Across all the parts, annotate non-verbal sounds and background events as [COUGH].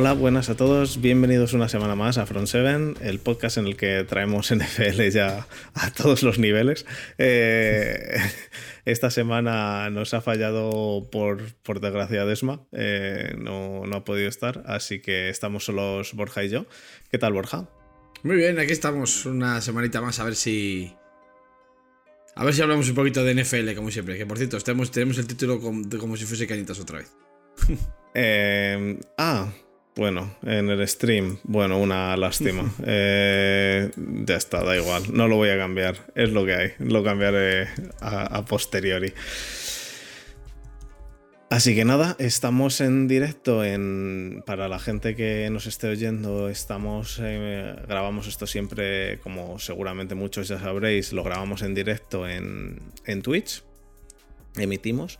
Hola, buenas a todos, bienvenidos una semana más a Front 7, el podcast en el que traemos [LAUGHS] NFL ya a todos los niveles. Eh, [LAUGHS] esta semana nos ha fallado por, por desgracia Desma, eh, no, no ha podido estar, así que estamos solos Borja y yo. ¿Qué tal, Borja? Muy bien, aquí estamos una semanita más a ver si... A ver si hablamos un poquito de NFL, como siempre. Que por cierto, tenemos, tenemos el título como, como si fuese Cañitas otra vez. [LAUGHS] Eh, ah, bueno, en el stream, bueno, una lástima. [LAUGHS] Eh, ya está, da igual. No lo voy a cambiar. Es lo que hay. Lo cambiaré a, posteriori. Así que nada, estamos en directo en para la gente que nos esté oyendo, estamos eh, grabamos esto siempre como seguramente muchos ya sabréis, lo grabamos en directo en, en Twitch. Emitimos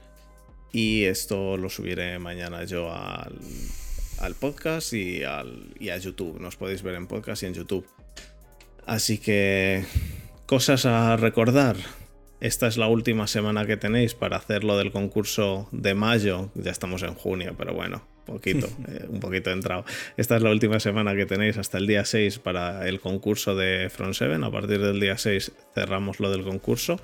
y esto lo subiré mañana yo al al podcast y, al, y a YouTube. Nos podéis ver en podcast y en YouTube. Así que cosas a recordar. Esta es la última semana que tenéis para hacer lo del concurso de mayo. Ya estamos en junio, pero bueno, poquito, eh, un poquito entrado. Esta es la última semana que tenéis hasta el día 6 para el concurso de Front 7. A partir del día 6 cerramos lo del concurso.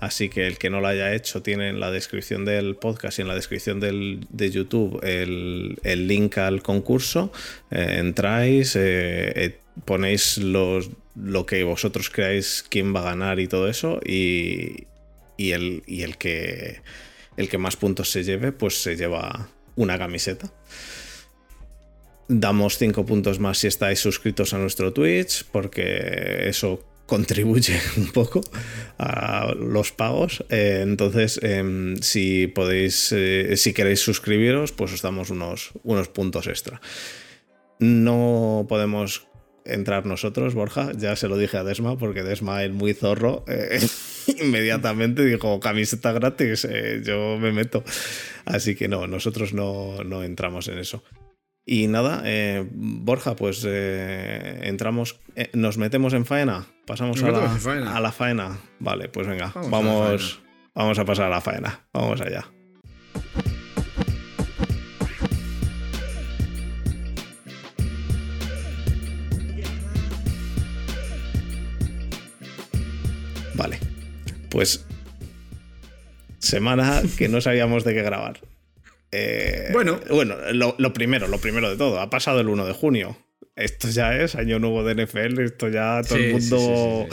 Así que el que no lo haya hecho tiene en la descripción del podcast y en la descripción del, de YouTube el, link al concurso. Eh, entráis, eh, ponéis los, lo que vosotros creáis quién va a ganar y todo eso. Y, y, el, y el que el que más puntos se lleve, pues se lleva una camiseta. Damos 5 puntos más si estáis suscritos a nuestro Twitch, porque eso contribuye [LAUGHS] un poco a los pagos. Eh, entonces, em, si podéis, eh, si queréis suscribiros, pues os damos unos, unos puntos extra. No podemos entrar nosotros, Borja. Ya se lo dije a Desma, porque Desma es muy zorro. Eh, [LAUGHS] inmediatamente dijo, camiseta gratis, yo me meto. Así que no, nosotros no, no entramos en eso. Y nada, eh, Borja, pues eh, entramos, eh, nos metemos en faena, pasamos a la, faena. a la, faena. Vale, pues venga, vamos, vamos, a pasar a la faena, vamos allá. Pues semana que no sabíamos de qué grabar. Eh, bueno, bueno lo, primero, lo primero de todo, ha pasado el 1 de junio. Esto ya es año nuevo de NFL, esto ya todo el mundo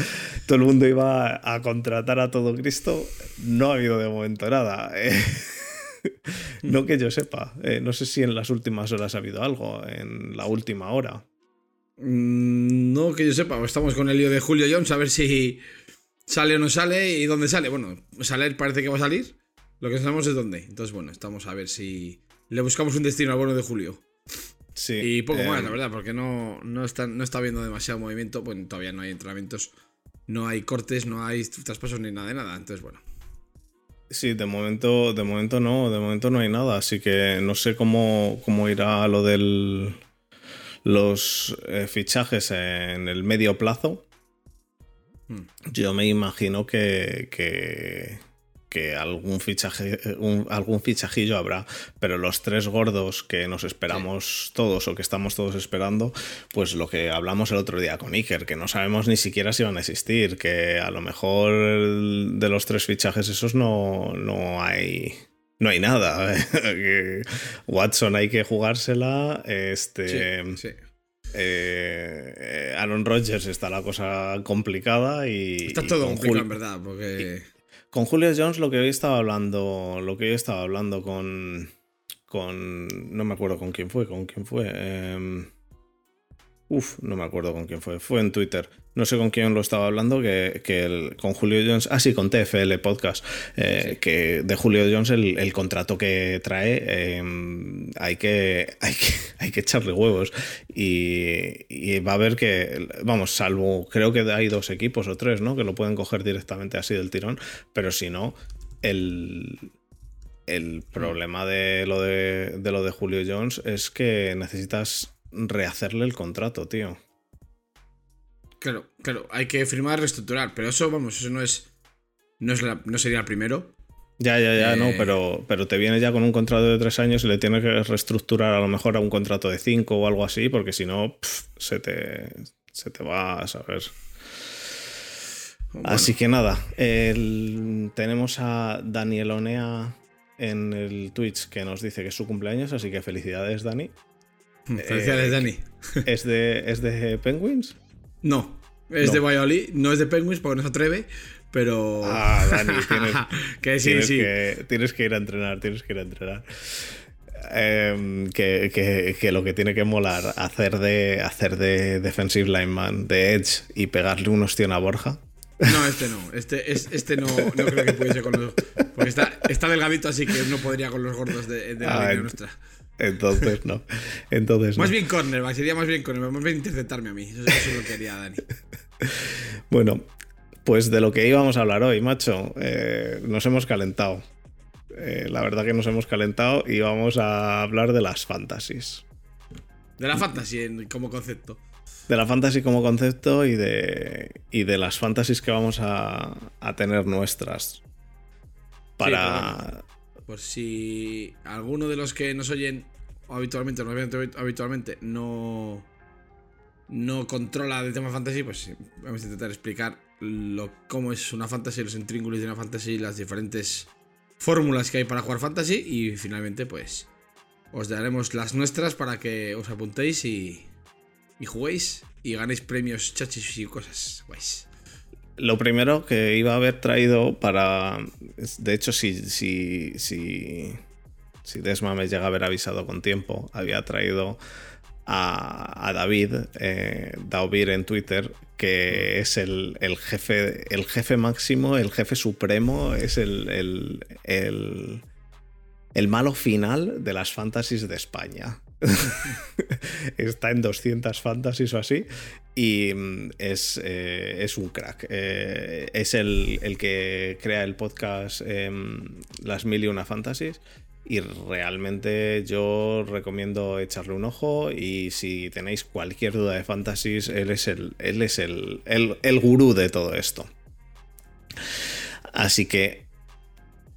todo el mundo iba a contratar a todo Cristo. No ha habido de momento nada. Eh. no que yo sepa. Eh, no sé si en las últimas horas ha habido algo, en la última hora. Mm, no que yo sepa, estamos con el lío de Julio Jones a ver si sale o no sale y dónde sale. Bueno, salir parece que va a salir. Lo que sabemos es dónde. Entonces, bueno, estamos a ver si le buscamos un destino al bono de julio. Sí. Y poco más, la verdad, porque no, no, está, no está habiendo demasiado movimiento. Bueno, todavía no hay entrenamientos, no hay cortes, no hay traspasos ni nada de nada. Entonces, bueno. Sí, de momento, de momento no, de momento no hay nada. Así que no sé cómo, cómo irá lo del los eh, fichajes en el medio plazo. Yo me imagino que, que que algún fichaje, algún fichajillo habrá, pero los tres gordos que nos esperamos todos o que estamos todos esperando, pues lo que hablamos el otro día con Iker, que no sabemos ni siquiera si van a existir, que a lo mejor de los tres fichajes esos no, no hay no hay nada. [LAUGHS] Watson hay que jugársela. Este. Eh, Aaron Rodgers está la cosa complicada y. Está todo complicado, en verdad, porque. Con Julio Jones lo que hoy estaba hablando, lo que hoy estaba hablando con, con, no me acuerdo con quién fue, con quién fue. Eh, uf, no me acuerdo con quién fue. Fue en Twitter. No sé con quién lo estaba hablando, que, el, con Julio Jones. Ah, sí, con TFL Podcast. Eh, que de Julio Jones el, contrato que trae em, hay, que, hay, que, hay que echarle huevos. Y, va a haber que, vamos, salvo, creo que hay dos equipos o tres, ¿no? Que lo pueden coger directamente así del tirón. Pero si no, el, el problema de lo de, de, lo de Julio Jones es que necesitas rehacerle el contrato, tío. Claro, claro, hay que firmar, reestructurar, pero eso, vamos, eso no es. No, es no sería el primero. Ya, ya, ya, no, Eh, pero, pero te viene ya con un contrato de tres años y le tienes que reestructurar a lo mejor a un contrato de cinco o algo así, porque si no, se te, se te va a saber. Bueno, Así que nada, el- tenemos a Daniel Onea en el Twitch que nos dice que es su cumpleaños, así que felicidades, Dani. [LAUGHS] Felicidades, eh, Dani. ¿Es de, ¿Es de Penguins? No, es No. de Valladolid, no es de Penguins porque no se atreve, pero. Ah, Dani, [LAUGHS] tienes, que sí, tienes sí. Que, tienes que ir a entrenar, tienes que ir a entrenar. Em, que, que- que lo que tiene que molar hacer de hacer de defensive lineman, de edge y pegarle un ostión a Borja. No, este no. Este, es, este no, no creo que pudiese con los. Porque está, está delgadito, así que no podría con los gordos de, de la Ah, línea nuestra. Entonces no. Entonces no. Más bien cornerback, sería más bien cornerback, más bien interceptarme a mí. Eso, eso es lo que haría Dani. [LAUGHS] Bueno, pues de lo que íbamos a hablar hoy, macho, eh, nos hemos calentado. Eh, la verdad que nos hemos calentado y vamos a hablar de las fantasies. De la fantasy como concepto. De la fantasy como concepto y de, y de las fantasies que vamos a, a tener nuestras. Para... Por si alguno de los que nos oyen habitualmente nos ven habi- habitualmente no, no controla del tema fantasy, pues vamos a intentar explicar lo, cómo es una fantasy, los intríngulis de una fantasy, las diferentes fórmulas que hay para jugar fantasy y finalmente pues os daremos las nuestras para que os apuntéis y, y juguéis y ganéis premios chachis y cosas guays. Lo primero que iba a haber traído para. De hecho, si, si, si, si Desma me llega a haber avisado con tiempo, había traído a, a David, eh, Daubir en Twitter, que es el, el jefe, el jefe máximo, el jefe supremo, es el, el, el, el malo final de las fantasies de España. [LAUGHS] Está en 200 fantasies o así y mm, es, eh, es un crack. Eh, es el, el que crea el podcast em, Las Mil y Una Fantasies y realmente yo recomiendo echarle un ojo y si tenéis cualquier duda de fantasies, él es el, él es el, el, el gurú de todo esto. Así que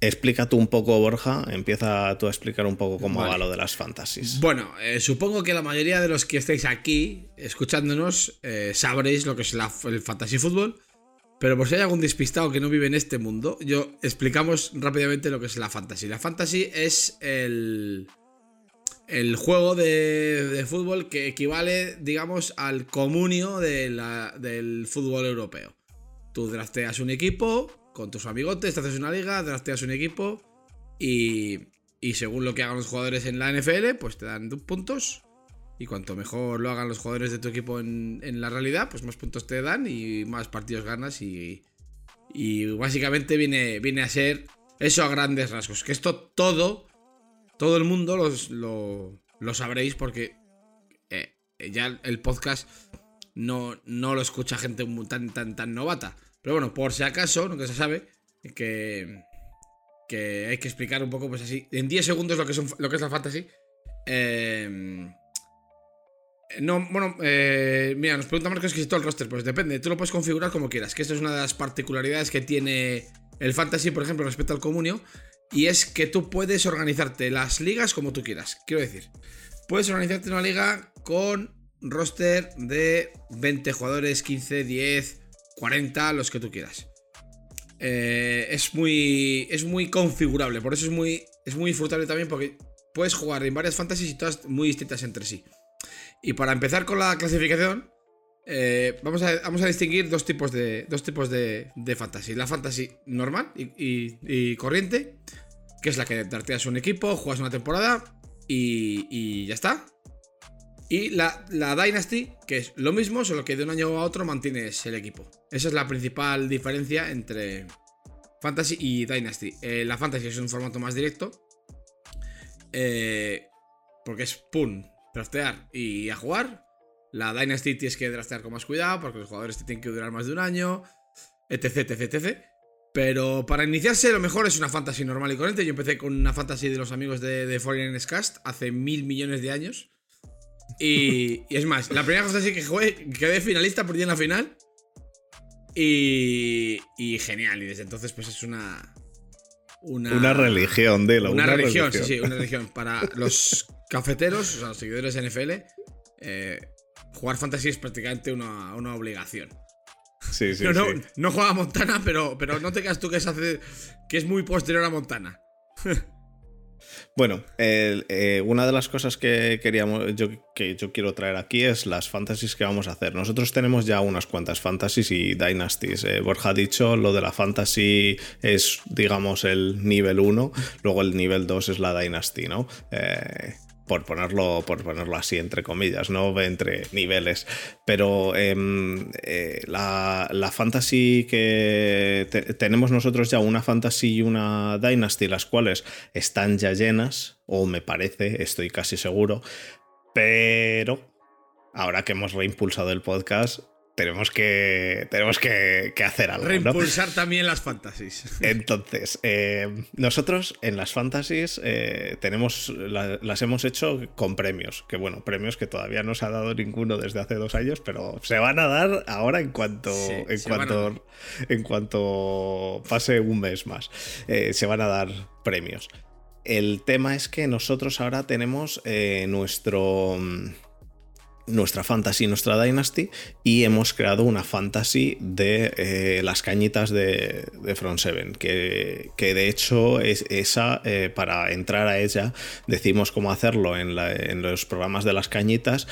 explica tú un poco, Borja, empieza tú a explicar un poco cómo Vale. va lo de las fantasies. Bueno, eh, supongo que la mayoría de los que estáis aquí escuchándonos eh, sabréis lo que es la- el fantasy fútbol. Pero por si hay algún despistado que no vive en este mundo, yo explicamos rápidamente lo que es la fantasy. La fantasy es el, el juego de, de fútbol que equivale, digamos, al comunio de la- del fútbol europeo. Tú drafteas un equipo con tus amigotes, te haces una liga, drafteas un equipo y, y según lo que hagan los jugadores en la NFL, pues te dan puntos. Y cuanto mejor lo hagan los jugadores de tu equipo en, en la realidad, pues más puntos te dan y más partidos ganas. Y, y básicamente viene, viene a ser eso a grandes rasgos. Que esto todo, todo el mundo los- lo, lo sabréis porque eh, ya el podcast no, no lo escucha gente tan, tan, tan novata. Pero bueno, por si acaso, nunca se sabe, que, hay que explicar un poco, pues así, en 10 segundos lo que, son, lo que es la fantasy. Eh, no, bueno, eh, mira, nos pregunta Marcos que si todo el roster, pues depende, tú lo puedes configurar como quieras, que esto es una de las particularidades que tiene el fantasy, por ejemplo, respecto al comunio, y es que tú puedes organizarte las ligas como tú quieras. Quiero decir, puedes organizarte una liga con roster de 20 jugadores, 15, 10, 40, los que tú quieras. Eh, es muy es muy configurable, por eso es muy es muy también porque puedes jugar en varias fantasies y todas muy distintas entre sí. Y para empezar con la clasificación, eh, vamos, a, vamos a distinguir dos tipos de dos tipos de, de fantasy. La fantasy normal y, y- corriente, que es la que darteas un equipo, juegas una temporada y, y ya está. Y la, la Dynasty, que es lo mismo, solo que de un año a otro mantienes el equipo. Esa es la principal diferencia entre Fantasy y Dynasty. Eh, la Fantasy es un formato más directo. eh, porque es pum, draftear y a jugar. La Dynasty tienes que draftear con más cuidado porque los jugadores te tienen que durar más de un año. Etc, etc, etc. Pero para iniciarse, lo mejor es una fantasy normal y corriente. Yo empecé con una fantasy de los amigos de, de Foreigners Cast hace mil millones de años. Y, y es más, la primera fantasy que jugué, quedé finalista, perdí en la final. Y, y genial. Y desde entonces, pues es una. una, Una religión, dilo. una, religión, sí, sí, una religión. Para los cafeteros, o sea, los seguidores de NFL, eh, jugar fantasy es prácticamente una, una obligación. Sí, sí, no, no, sí. no juega a Montana, pero, pero no te creas tú que es, hace- que es muy posterior a Montana. [LAUGHS] Bueno, eh, una de las cosas que queríamos, yo, que yo quiero traer aquí es las fantasies que vamos a hacer. Nosotros tenemos ya unas cuantas fantasies y dynasties. Eh, Borja ha dicho lo de la fantasy es, digamos, el nivel 1, luego el nivel 2 es la dynasty, ¿no? Por ponerlo, por ponerlo así, entre comillas, no entre niveles. Pero em, eh, la, la fantasy que te- tenemos nosotros ya, una fantasy y una dynasty, las cuales están ya llenas, o me parece, estoy casi seguro. Pero ahora que hemos reimpulsado el podcast, tenemos que, tenemos que, que hacer algo. ¿no? Reimpulsar también las fantasies. [LAUGHS] Entonces, eh, nosotros en las fantasies eh, tenemos, la- las hemos hecho con premios, que bueno, premios que todavía no se ha dado ninguno desde hace dos años, pero se van a dar ahora en cuanto, Sí, en cuanto, en cuanto pase un mes más, Eh, se van a dar premios. El tema es que nosotros ahora tenemos nuestro mm, nuestra fantasy, nuestra dynasty, y hemos creado una fantasy de eh, las cañitas de, de Front 7, que, que de hecho es esa, eh, para entrar a ella, decimos cómo hacerlo en los programas de las cañitas.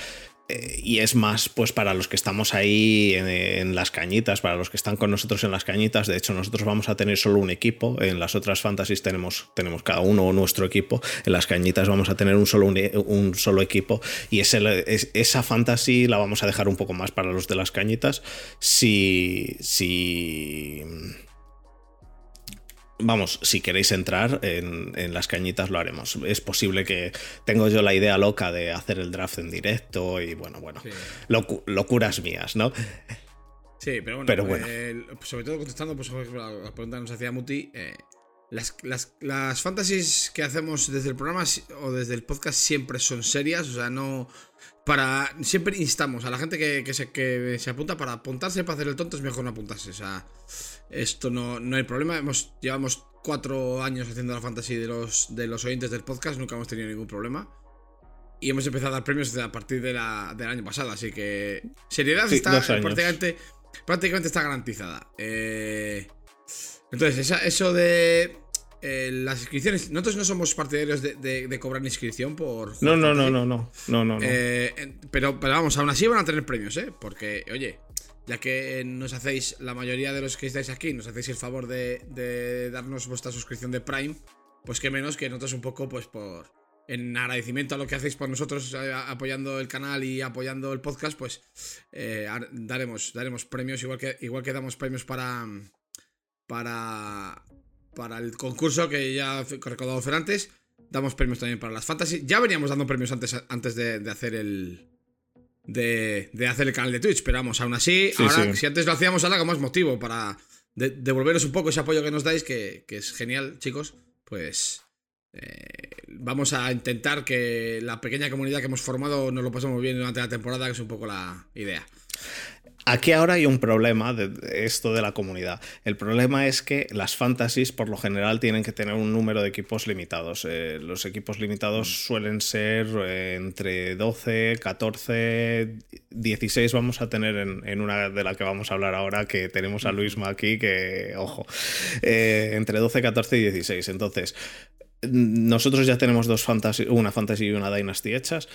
Eh, y es más, pues para los que estamos ahí en, las cañitas, para los que están con nosotros en las cañitas. De hecho, nosotros vamos a tener solo un equipo. En las otras fantasies tenemos, tenemos cada uno nuestro equipo. En las cañitas vamos a tener un solo, un solo equipo. Y esa fantasy la vamos a dejar un poco más para los de las cañitas. Si. Si. Vamos, si queréis entrar en, en las cañitas lo haremos. Es posible que tengo yo la idea loca de hacer el draft en directo y bueno, bueno, Sí. locu- locuras mías, ¿no? Sí, pero bueno, Pero bueno. eh, sobre todo contestando pues, a la pregunta que nos hacía Muti, eh, las, las, las fantasies que hacemos desde el programa o desde el podcast siempre son serias, o sea, no... Para, siempre instamos a la gente que, que se, que se apunta para apuntarse para hacer el tonto es mejor no apuntarse, o sea, esto no, no hay problema, hemos, llevamos cuatro años haciendo la fantasy de los, de los oyentes del podcast, nunca hemos tenido ningún problema. Y hemos empezado a dar premios a partir de la- del año pasado, así que seriedad Sí, está prácticamente, prácticamente está garantizada. Eh, entonces, esa- eso de eh, las inscripciones, nosotros no somos partidarios de, de- de cobrar inscripción por... No, no, no, no, no, no, no. no. Eh, en- pero, pero vamos, aún así van a tener premios, ¿eh? Porque, oye, ya que nos hacéis, la mayoría de los que estáis aquí, nos hacéis el favor de, darnos vuestra suscripción de Prime, pues qué menos que nosotros un poco, pues por. En agradecimiento a lo que hacéis por nosotros, eh, apoyando el canal y apoyando el podcast, pues eh, ar- daremos, daremos premios, igual que, igual que damos premios para. Para. Para el concurso que ya he recordado antes. Damos premios también para las fantasy. Ya veníamos dando premios antes, antes de hacer el. De, de hacer el canal de Twitch, pero vamos, aún así, Sí, ahora, sí. si antes lo hacíamos, ahora con más motivo para de- devolveros un poco ese apoyo que nos dais, que, que es genial, chicos. Pues eh, vamos a intentar que la pequeña comunidad que hemos formado nos lo pasemos bien durante la temporada, que es un poco la idea. Aquí ahora hay un problema de esto de la comunidad. El problema es que las fantasies por lo general tienen que tener un número de equipos limitados. Eh, los equipos limitados suelen ser eh, entre 12, 14, 16 vamos a tener en, en una de la que vamos a hablar ahora, que tenemos a Luisma aquí, que, ojo, eh, entre 12, 14 y 16. Entonces, nosotros ya tenemos dos fantasy, una fantasy y una dynasty hechas.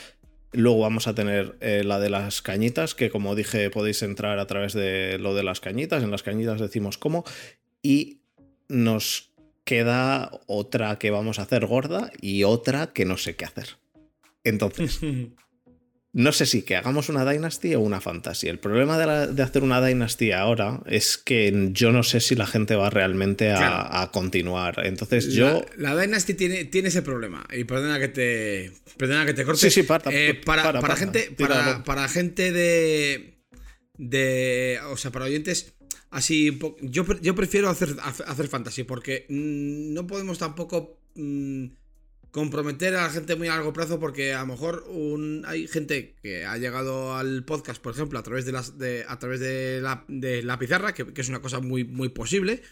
Luego vamos a tener eh, la de las cañitas, que como dije podéis entrar a través de lo de las cañitas. En las cañitas decimos cómo. Y nos queda otra que vamos a hacer gorda y otra que no sé qué hacer. Entonces, [LAUGHS] no sé si que hagamos una Dynasty o una Fantasy. El problema de, la- de hacer una Dynasty ahora es que yo no sé si la gente va realmente a, Claro. a continuar. Entonces yo... La, Dynasty tiene, tiene ese problema. Y perdona que te. Perdona que te corte. Sí, sí, para, Eh, para, para, para para, gente. Para, para gente de. De. O sea, para oyentes. Así. Yo, yo prefiero hacer, hacer hacer fantasy. Porque mm, no podemos tampoco. mm, comprometer a la gente muy a largo plazo porque a lo mejor un, hay gente que ha llegado al podcast, por ejemplo, a través de, las, de, a través de, la, de la pizarra, que, es una cosa muy, muy posible,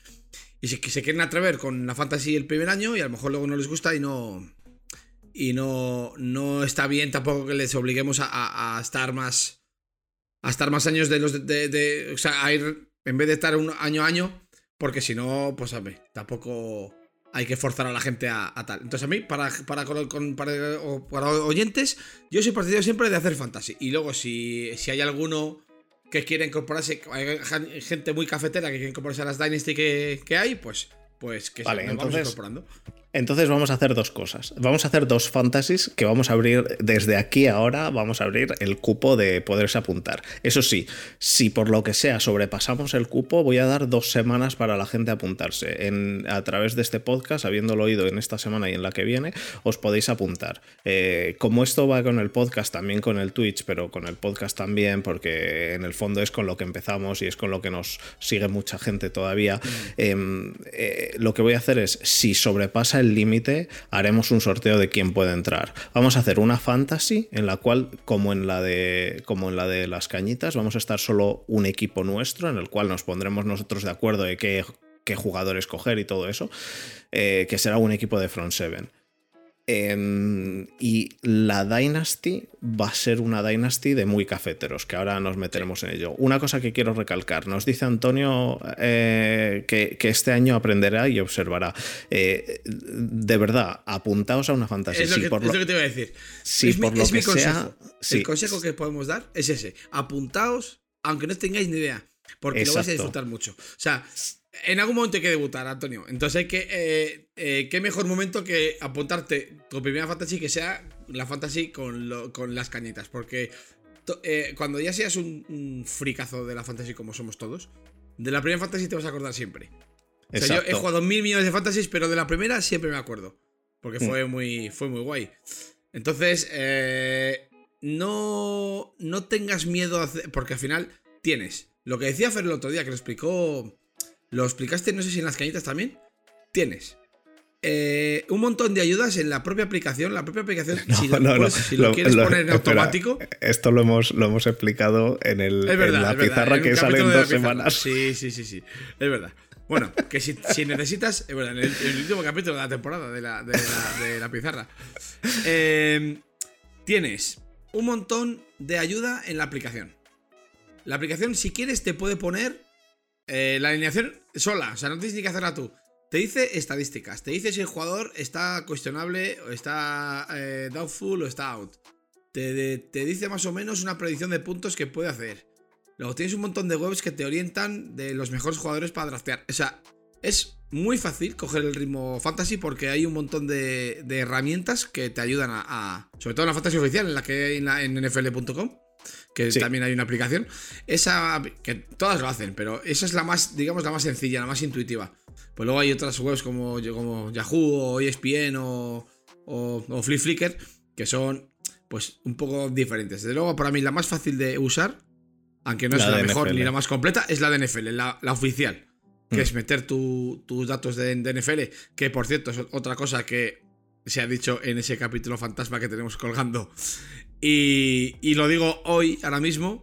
y se, se quieren atrever con la fantasy el primer año y a lo mejor luego no les gusta y no. Y no, no está bien tampoco que les obliguemos a, estar más. A estar más años de los. De, o sea, a ir. En vez de estar un año a año. Porque si no, pues a ver, tampoco hay que forzar a la gente a, tal. Entonces, a mí, para, para, para, oyentes, yo soy partidario siempre de hacer fantasy. Y luego, si, si hay alguno que quiere incorporarse, hay gente muy cafetera que quiere incorporarse a las Dynasty que, que hay, pues, pues que vale, se entonces, incorporando. Entonces vamos a hacer dos cosas. Vamos a hacer dos fantasies que vamos a abrir desde aquí ahora, vamos a abrir el cupo de poderse apuntar. Eso sí, si por lo que sea sobrepasamos el cupo, voy a dar dos semanas para la gente apuntarse. En, a través de este podcast, habiéndolo oído en esta semana y en la que viene, os podéis apuntar. Eh, como esto va con el podcast, también con el Twitch, pero con el podcast también, porque en el fondo es con lo que empezamos y es con lo que nos sigue mucha gente todavía, mm. em, eh, lo que voy a hacer es, si sobrepasa el límite, haremos un sorteo de quién puede entrar. Vamos a hacer una fantasy en la cual, como en la de, como en la de las cañitas, vamos a estar solo un equipo nuestro, en el cual nos pondremos nosotros de acuerdo de qué, qué jugador escoger y todo eso, eh, que será un equipo de Front 7. Em, y la Dynasty va a ser una Dynasty de muy cafeteros, que ahora nos meteremos en ello. Una cosa que quiero recalcar, nos dice Antonio eh, que, este año aprenderá y observará. Eh, de verdad, apuntaos a una fantasía. Es, lo, que, te iba a decir. es mi, consejo. El consejo que podemos dar es ese. Apuntaos, aunque no tengáis ni idea. Porque lo vais a disfrutar mucho. O sea, en algún momento hay que debutar, Antonio. Entonces hay que. Eh, eh, ¿Qué mejor momento que apuntarte tu primera fantasy que sea la fantasy con, las cañitas? Porque eh, cuando ya seas un, fricazo de la fantasy como somos todos, de la primera fantasy te vas a acordar siempre. O sea, yo he jugado mil millones de fantasies, pero de la primera siempre me acuerdo. Porque fue, mm. muy, fue muy guay. Entonces, no, no tengas miedo, a porque al final tienes. Lo que decía Fer el otro día, que lo explicó lo explicaste, no sé si en las cañitas también. Tienes eh, un montón de ayudas en la propia aplicación. La propia aplicación, [LAUGHS] si, lo, quieres poner en automático. Esto lo hemos, lo hemos explicado en, el, la pizarra que sale en dos semanas. Sí, sí, sí, sí. Es verdad. Bueno, que si, necesitas. Es verdad, en el, último capítulo de la temporada de la, de la, pizarra. Em, tienes un montón de ayuda en la aplicación. La aplicación, si quieres, te puede poner eh, la alineación sola, o sea, no tienes ni que hacerla tú. Te dice estadísticas, te dice si el jugador está cuestionable, o está eh, doubtful o está out. Te, dice más o menos una predicción de puntos que puede hacer. Luego tienes un montón de webs que te orientan de los mejores jugadores para draftear. O sea, es muy fácil coger el ritmo fantasy porque hay un montón de, herramientas que te ayudan a, Sobre todo en la fantasy oficial, en la que hay en nfl.com que también hay una aplicación. Esa, que todas lo hacen, pero esa es la más, digamos, la más sencilla, la más intuitiva. Pues luego hay otras webs como, como Yahoo o ESPN o, o, o Flip Flickr que son, pues, un poco diferentes. Desde luego, para mí, la más fácil de usar, aunque no es la mejor ni la más completa, es la de NFL, la, oficial. Que mm. es meter tus datos de, de NFL, que por cierto es otra cosa que se ha dicho en ese capítulo fantasma que tenemos colgando y, lo digo hoy, ahora mismo,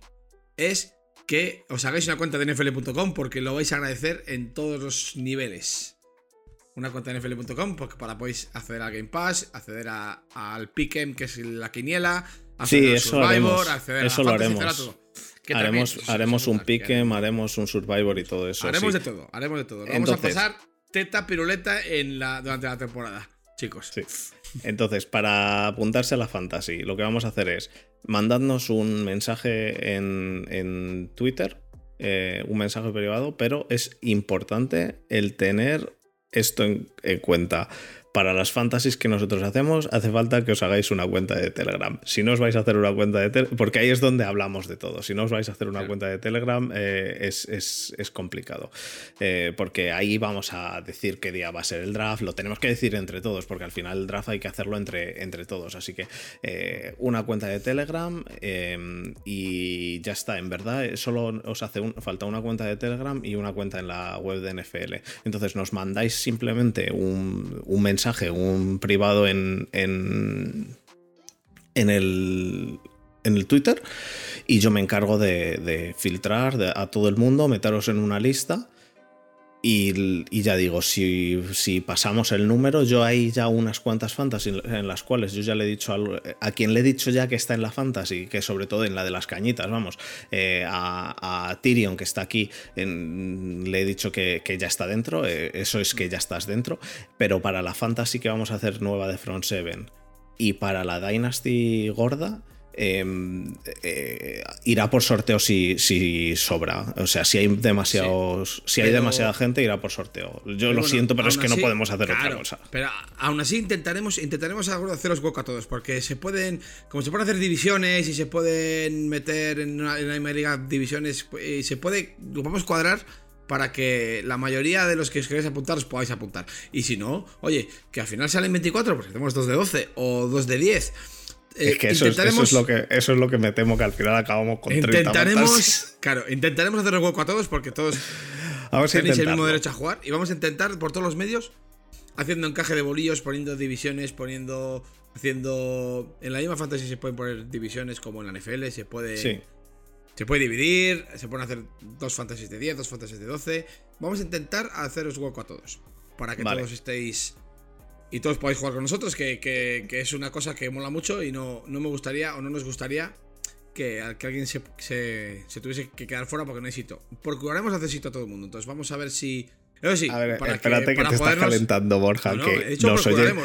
es que os hagáis una cuenta de nfl.com porque lo vais a agradecer en todos los niveles. Una cuenta de nfl.com porque para podéis acceder al Game Pass, acceder al Pick'em, que es la quiniela, acceder al Survivor, acceder eso a lo haremos. haremos, haremos un Pick'em, haremos un Survivor y todo eso. Haremos de todo, haremos de todo. vamos a pasar teta piruleta en la, durante la temporada, chicos. Sí. Entonces, para apuntarse a la fantasy, lo que vamos a hacer es mandadnos un mensaje en, Twitter, eh, un mensaje privado, pero es importante el tener esto en cuenta para las fantasies que nosotros hacemos, hace falta que os hagáis una cuenta de Telegram. Si no os vais a hacer una cuenta de Telegram, porque ahí es donde hablamos de todo. Si no os vais a hacer una cuenta de Telegram, eh, es, complicado. Eh, porque ahí vamos a decir qué día va a ser el draft. Lo tenemos que decir entre todos, porque al final el draft hay que hacerlo entre, entre todos. Así que eh, una cuenta de Telegram y ya está. En verdad, solo os hace falta una cuenta de Telegram y una cuenta en la web de NFL. Entonces nos mandáis simplemente un mensaje un privado en, en, el, en el Twitter y yo me encargo de, filtrar a todo el mundo, meteros en una lista Y, ya digo, si, si, pasamos el número, yo hay ya unas cuantas fantasy en las cuales yo ya le he dicho a, quien le he dicho ya que está en la fantasy, que sobre todo en la de las cañitas, vamos, eh, a, Tyrion que está aquí, le he dicho que, ya está dentro, eh, eso es que ya estás dentro, pero para la fantasy que vamos a hacer nueva de Front 7 y para la Dynasty gorda, Em, eh, irá por sorteo si, si, sobra. O sea, si hay demasiados. si hay demasiada gente, irá por sorteo. Yo lo siento, pero es que no podemos hacer otra cosa. Pero aún así intentaremos, intentaremos hacer los huecos a todos. Porque se pueden. Como se pueden hacer divisiones y se pueden meter en una, en divisiones. Y se puede. Lo podemos cuadrar para que la mayoría de los que os queréis apuntar os podáis apuntar. Y si no, oye, que al final salen 24, pues hacemos 2 de 12 o 2 de 10 es eh, que eso, es, lo que eso es lo que me temo que al final acabamos con intentaremos, [LAUGHS] Claro, intentaremos hacer el hueco a todos porque todos [LAUGHS] tenéis el mismo derecho a jugar y vamos a intentar por todos los medios haciendo encaje de bolillos, poniendo divisiones, poniendo haciendo en la misma fantasy se pueden poner divisiones como en la NFL, se puede se puede dividir, se pueden hacer dos fantasies de 10, dos fantasies de 12. Vamos a intentar haceros hueco a todos para que todos estéis y todos podáis jugar con nosotros, que, es una cosa que mola mucho y no, no me gustaría o no nos gustaría que, alguien se, tuviese que quedar fuera porque no hay sitio. Procuraremos hacer sitio a todo el mundo. Entonces vamos a ver si... sí, a ver, espérate que, te estás calentando, Borja. que nos oyen,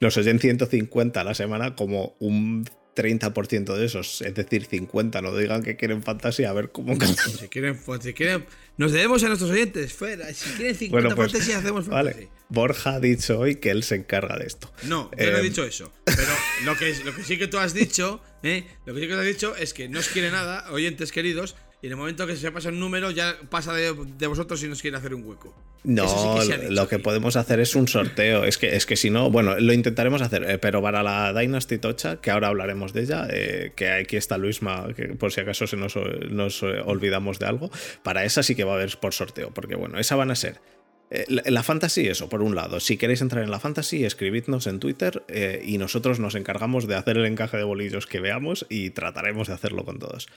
nos oyen 150 a la semana como un 30% de esos, es decir, 50, no digan que quieren fantasía, a ver cómo... Si quieren, pues, si quieren, nos debemos a nuestros oyentes, fuera, si quieren 50 pues, fantasía, hacemos [LAUGHS] fantasía. Borja ha dicho hoy que él se encarga de esto. No, yo no he eh, dicho eso, pero lo que, lo que sí que tú has dicho, ¿eh? lo que sí que tú has dicho es que no os quiere nada, oyentes queridos, y en el momento que se pasa un número, ya pasa de, vosotros si nos quiere hacer un hueco. No, lo que podemos hacer es un sorteo. Es que, es que si no, bueno, lo intentaremos hacer, eh, pero para la Dynasty Tocha, que ahora hablaremos de ella, eh, que aquí está Luisma, que por si acaso se nos, nos olvidamos de algo, para esa sí que va a haber por sorteo, porque bueno, esa van a ser la, fantasy, eso, por un lado. Si queréis entrar en la fantasy, escribidnos en Twitter y nosotros nos encargamos de hacer el encaje de bolillos que veamos y trataremos de hacerlo con todos.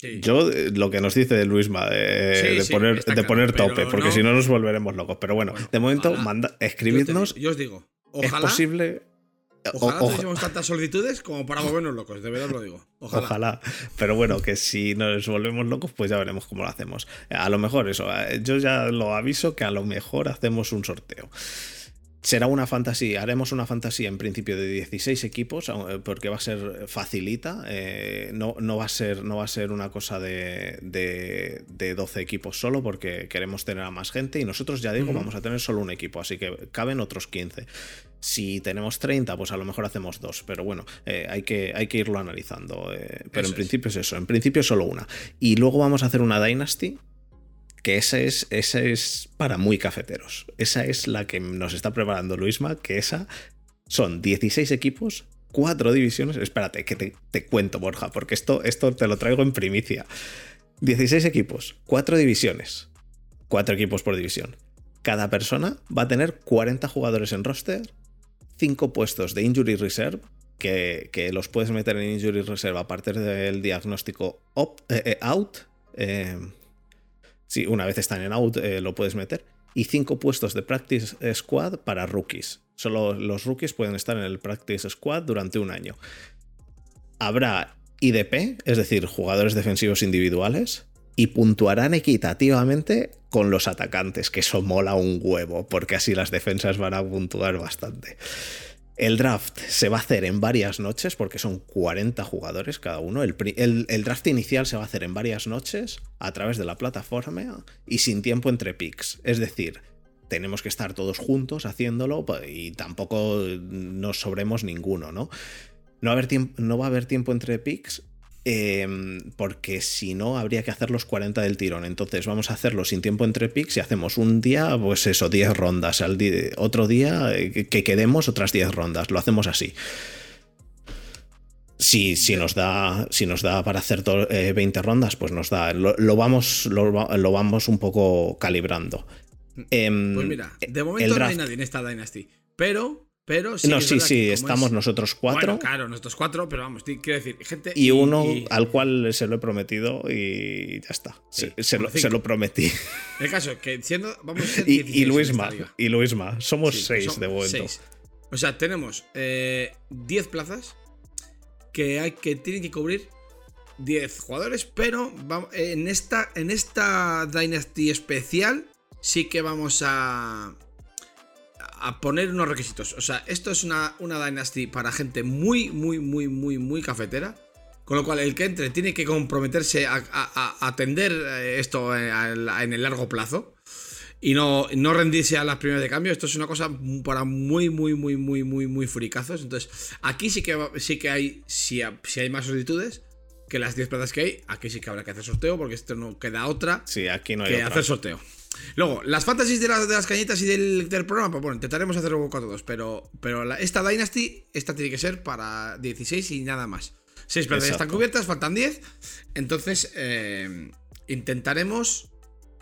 Yo, eh, lo que nos dice Luisma, de, poner, de poner tope, porque si no nos volveremos locos. Pero bueno, de momento, manda, escribidnos. Yo, os digo, ojalá. Es posible. Ojalá tuviésemos tantas solicitudes como para volvernos locos, de verdad lo digo. Ojalá. Ojalá. Pero bueno, que si nos volvemos locos, pues ya veremos cómo lo hacemos. A lo mejor eso, eh, yo ya lo aviso que a lo mejor hacemos un sorteo. Será una fantasía, haremos una fantasía en principio de 16 equipos, eh, porque va a ser facilita, eh, no, no, va a ser, no va a ser una cosa de, de, 12 equipos solo, porque queremos tener a más gente y nosotros ya digo, vamos a tener solo un equipo, así que caben otros 15. Si tenemos 30, pues a lo mejor hacemos dos, pero bueno, eh, hay, que, hay que irlo analizando. pero en principio es eso, en principio solo una. Y luego vamos a hacer una Dynasty, que esa es, esa es para muy cafeteros. Esa es la que nos está preparando Luisma, que esa son 16 equipos, 4 divisiones. Espérate, que te, cuento, Borja, porque esto, esto te lo traigo en primicia. 16 equipos, 4 divisiones, 4 equipos por división. Cada persona va a tener 40 jugadores en roster, 5 puestos de injury reserve, que, los puedes meter en injury reserve a partir del diagnóstico eh, eh, out. Eh, Sí, una vez están en out eh, lo puedes meter. Y cinco puestos de Practice Squad para rookies. Solo los rookies pueden estar en el Practice Squad durante un año. Habrá IDP, es decir, jugadores defensivos individuales, y puntuarán equitativamente con los atacantes, que eso mola un huevo, porque así las defensas van a puntuar bastante. El draft se va a hacer en varias noches porque son 40 jugadores cada uno. El, draft inicial se va a hacer en varias noches a través de la plataforma y sin tiempo entre picks. Es decir, tenemos que estar todos juntos haciéndolo y tampoco nos sobremos ninguno, ¿no? No, no va a haber tiempo entre picks Em, porque si no habría que hacer los 40 del tirón. Entonces vamos a hacerlo sin tiempo entre picks y hacemos un día, pues eso, 10 rondas. Al otro día eh, que quedemos otras 10 rondas. Lo hacemos así. Si, si, nos da, si nos da para hacer 20 eh, rondas, pues nos da. Lo, vamos, lo, vamos un poco calibrando. Em, pues mira, de momento no hay nadie en esta Dynasty. Pero Pero sí no, sí, sí, estamos es- nosotros cuatro Bueno, claro, nosotros cuatro, pero vamos, quiero decir, gente. y uno y- al cual se lo he prometido y ya está. Se, Sí, se bueno, lo, se lo prometí. El caso es que siendo. Vamos a ser Y, 16 y Luisma, y Luisma, somos Sí, seis son de momento. seis. O sea, tenemos eh, 10 plazas que, hay, que tienen que cubrir 10 jugadores, pero vamos- en, esta, en esta Dynasty especial sí que vamos a, a poner unos requisitos. O sea, esto es una, una Dynasty para gente muy, muy, muy, muy, muy cafetera. Con lo cual, el que entre tiene que comprometerse a, a- a atender eh, esto eh, en el largo plazo y no, no rendirse a las primeras de cambio. Esto es una cosa para muy, muy, muy, muy, muy, muy fricazos. Entonces, aquí sí que, sí que hay, si, si hay más solicitudes que las 10 plazas que hay, aquí sí que habrá que hacer sorteo porque esto no queda otra Sí, aquí no hay que otra. hacer sorteo. Luego, las fantasies de, las- de las cañitas y del, del programa, pues bueno, intentaremos hacer un poco a todos, pero, pero la- esta Dynasty, esta tiene que ser para 16 y nada más. 6 plazas ya están cubiertas, faltan 10. Entonces, eh, intentaremos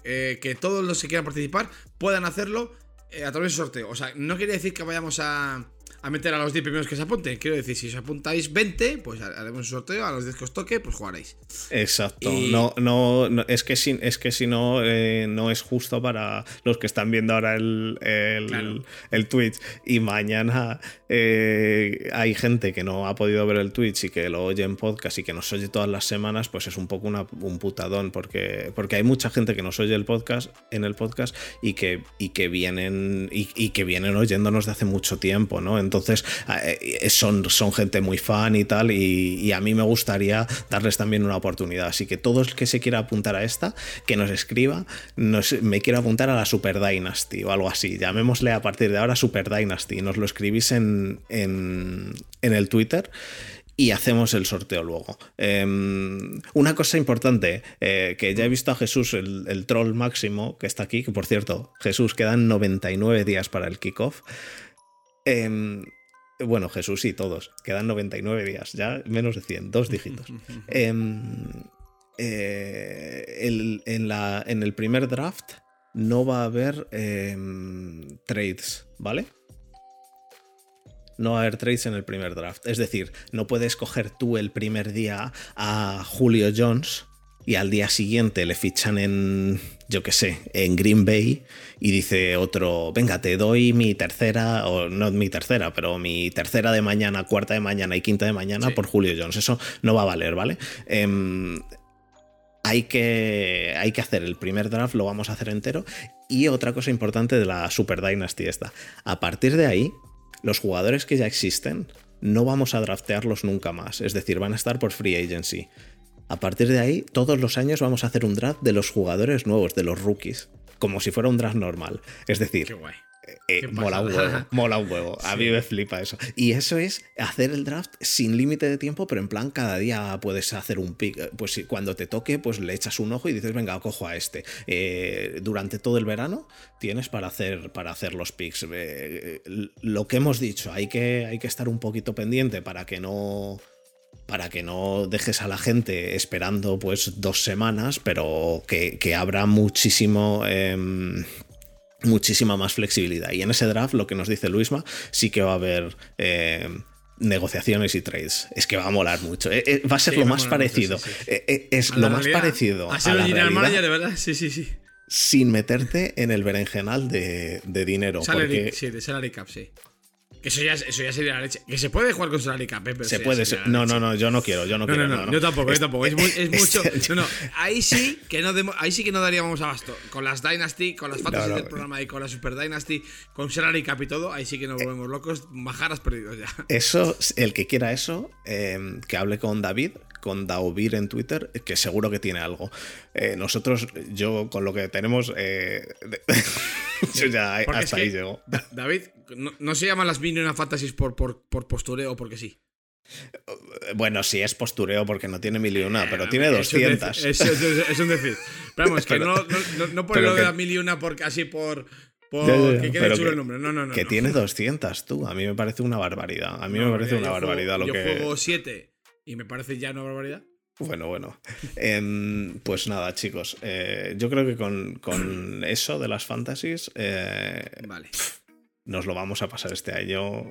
eh, que todos los que quieran participar puedan hacerlo eh, a través del sorteo. O sea, no quiere decir que vayamos a, a meter a los 10 primeros que se apunten. Quiero decir, si os apuntáis 20, pues haremos un sorteo. A los 10 que os toque, pues jugaréis. Exacto. Y- No, no, no, es que si, es que si no, eh, no es justo para los que están viendo ahora el, el, Claro. el Twitch. Y mañana eh, hay gente que no ha podido ver el Twitch y que lo oye en podcast y que nos oye todas las semanas, pues es un poco una- un putadón. Porque, porque hay mucha gente que nos oye el podcast en el podcast y que, y que vienen. Y, y que vienen oyéndonos de hace mucho tiempo, ¿no? Entonces, eh, son, son gente muy fan y tal. Y, a mí me gustaría darles también una oportunidad. Así que todo el que se quiera apuntar a esta, que nos escriba, me quiero apuntar a la Super Dynasty o algo así. Llamémosle a partir de ahora Super Dynasty. Nos lo escribís en, en, en el Twitter. Y hacemos el sorteo luego. Em, una cosa importante, eh, que ya he visto a Jesús, el, el troll máximo, que está aquí, que por cierto, Jesús, quedan 99 días para el kickoff. Em, bueno, Jesús y todos, quedan 99 días, ya menos de 100, dos dígitos. [LAUGHS] Em, eh, el- en, la- en el primer draft no va a haber em, trades, ¿vale? No va a haber trades en el primer draft. Es decir, no puedes coger tú el primer día a Julio Jones y al día siguiente le fichan en, yo qué sé, en Green Bay y dice otro, venga, te doy mi tercera, o no mi tercera, pero mi tercera de mañana, cuarta de mañana y quinta de mañana Sí. por Julio Jones. Eso no va a valer, ¿vale? Em, hay que, hay que hacer el primer draft, lo vamos a hacer entero. Y otra cosa importante de la Super Dynasty esta. A partir de ahí, los jugadores que ya existen no vamos a draftearlos nunca más. Es decir, van a estar por free agency. A partir de ahí, todos los años vamos a hacer un draft de los jugadores nuevos, de los rookies. Como si fuera un draft normal. Es decir, Qué guay. eh, Qué mola un huevo, [LAUGHS] mola un huevo. A Sí. mí me flipa eso. Y eso es hacer el draft sin límite de tiempo, pero en plan cada día puedes hacer un pick. Pues cuando te toque, pues le echas un ojo y dices, venga, cojo a este. Eh, durante todo el verano tienes para hacer, para hacer los picks. Eh, lo que hemos dicho, hay que, hay que estar un poquito pendiente para que no para que no dejes a la gente esperando pues dos semanas, pero que, que habrá muchísimo... em, muchísima más flexibilidad. Y en ese draft, lo que nos dice Luisma, sí que va a haber eh, negociaciones y trades. Es que va a molar mucho. Eh, eh, va a ser Sí, lo más mucho, parecido. sí, sí, sí. Es A lo más realidad, parecido A la realidad manager, de verdad. Sí, sí, sí. sin meterte en el berenjenal de, de dinero. Salary, porque sí, de salary cap, sí. Eso ya, eso ya sería la leche. Que se puede jugar con eh, pero se puede No, no, no, yo no quiero, yo no, No, quiero. no, no, yo tampoco, yo tampoco. Es, muy- es [LAUGHS] mucho. Este- No, no. Ahí sí que no ahí sí que no daríamos abasto. Con las Dynasty, con las fantasies no. del programa y con la Super Dynasty, con Salary Cap y todo, ahí sí que nos volvemos locos. Majaras perdidos ya. Eso, el que quiera eso, eh, que hable con David, con Daovir en Twitter, que seguro que tiene algo. Eh, nosotros, yo con lo que tenemos, eh, [LAUGHS] yo ya Porque hasta ahí llego. Da- David, no, no se llaman las Minion Fantasies por, por, por postureo o porque sí. Bueno, sí es postureo porque no tiene mil y una, pero Eh, tiene es un 200. decir, Es, es- es un decir. Pero vamos, que Pero- no, no, no, por pero lo de la mil y una porque así por. por que quede pero chulo que- el nombre. No, no, no. que no. tiene 200, tú. A mí me parece una barbaridad. A mí me parece una barbaridad juego, lo yo que. juego 7 y me parece ya una barbaridad. Bueno, bueno. Em, pues nada, chicos. eh, yo creo que con, con [CLEARS THROAT] eso de las fantasies. eh, Vale. nos lo vamos a pasar este año.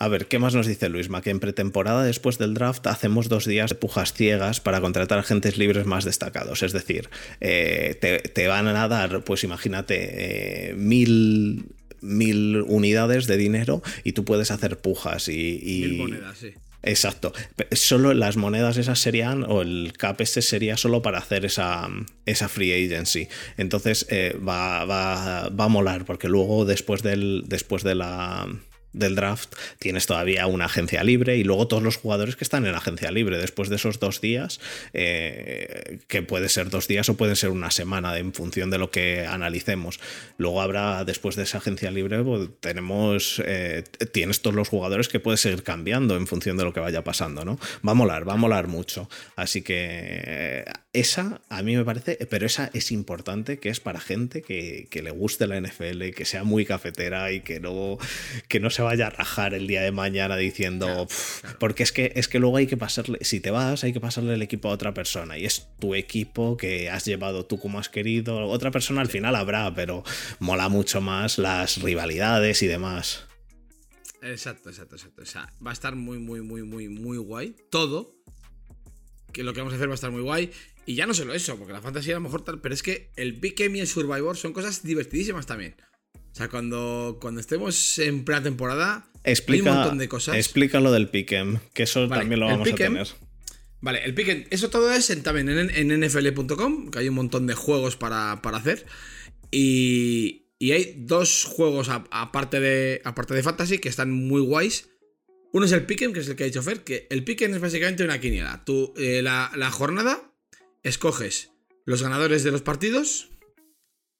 A ver, ¿qué más nos dice Luisma? Que en pretemporada después del draft hacemos dos días de pujas ciegas para contratar agentes libres más destacados. Es decir, eh, te, van a dar, pues imagínate, mil, mil unidades de dinero y tú puedes hacer pujas y... Mil monedas, sí. Exacto. Solo las monedas esas serían, o el cap ese sería solo para hacer esa, esa free agency. Entonces eh, va, va, va, a molar, porque luego después, del, después de la del draft tienes todavía una agencia libre y luego todos los jugadores que están en agencia libre después de esos dos días, eh, que puede ser dos días o puede ser una semana en función de lo que analicemos. Luego habrá, después de esa agencia libre, pues, tenemos, eh, tienes todos los jugadores que puedes seguir cambiando en función de lo que vaya pasando, ¿no? Va a molar, va a molar mucho. Así que esa a mí me parece, pero esa es importante, que es para gente que, le guste la NFL, que sea muy cafetera y que no, que no se vaya a rajar el día de mañana diciendo, porque es que, es que luego hay que pasarle, si te vas, hay que pasarle el equipo a otra persona y es tu equipo que has llevado tú como has querido, otra persona al final habrá, pero mola mucho más las rivalidades y demás. Exacto, exacto, exacto. O sea, va a estar muy, muy, muy, muy, muy guay. Todo. Que lo que vamos a hacer va a estar muy guay. Y ya no solo eso, porque la fantasía a lo mejor tal, pero es que el Big y el Survivor son cosas divertidísimas también. O sea, cuando, cuando estemos en pretemporada, explica, hay un montón de cosas. Explica lo del Pick'em, que eso también lo vamos a tener. Vale, el Pick'em, eso todo es también en, nfl.com, que hay un montón de juegos para, hacer. Y, y, hay dos juegos aparte, de, aparte de Fantasy que están muy guays. Uno es el Pick'em, que es el que ha dicho Fer, que el Pick'em es básicamente una quiniela. Tú, eh, la, la jornada escoges los ganadores de los partidos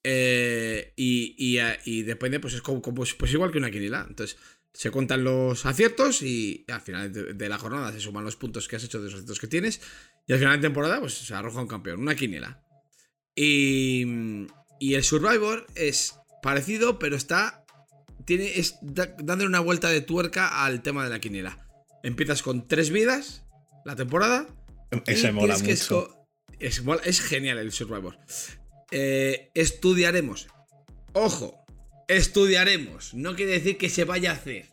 eh, y, depende, pues es como, pues, pues, igual que una quiniela. Entonces, se cuentan los aciertos y al final de, la jornada se suman los puntos que has hecho de los aciertos que tienes. Y al final de temporada, pues se arroja un campeón, una quiniela. Y, y el Survivor es parecido, pero está. Tiene, es dándole una vuelta de tuerca al tema de la quiniela. Empiezas con tres vidas la temporada. Ese mola mucho. Es, genial el Survivor. Eh, estudiaremos. Ojo, estudiaremos. No quiere decir que se vaya a hacer.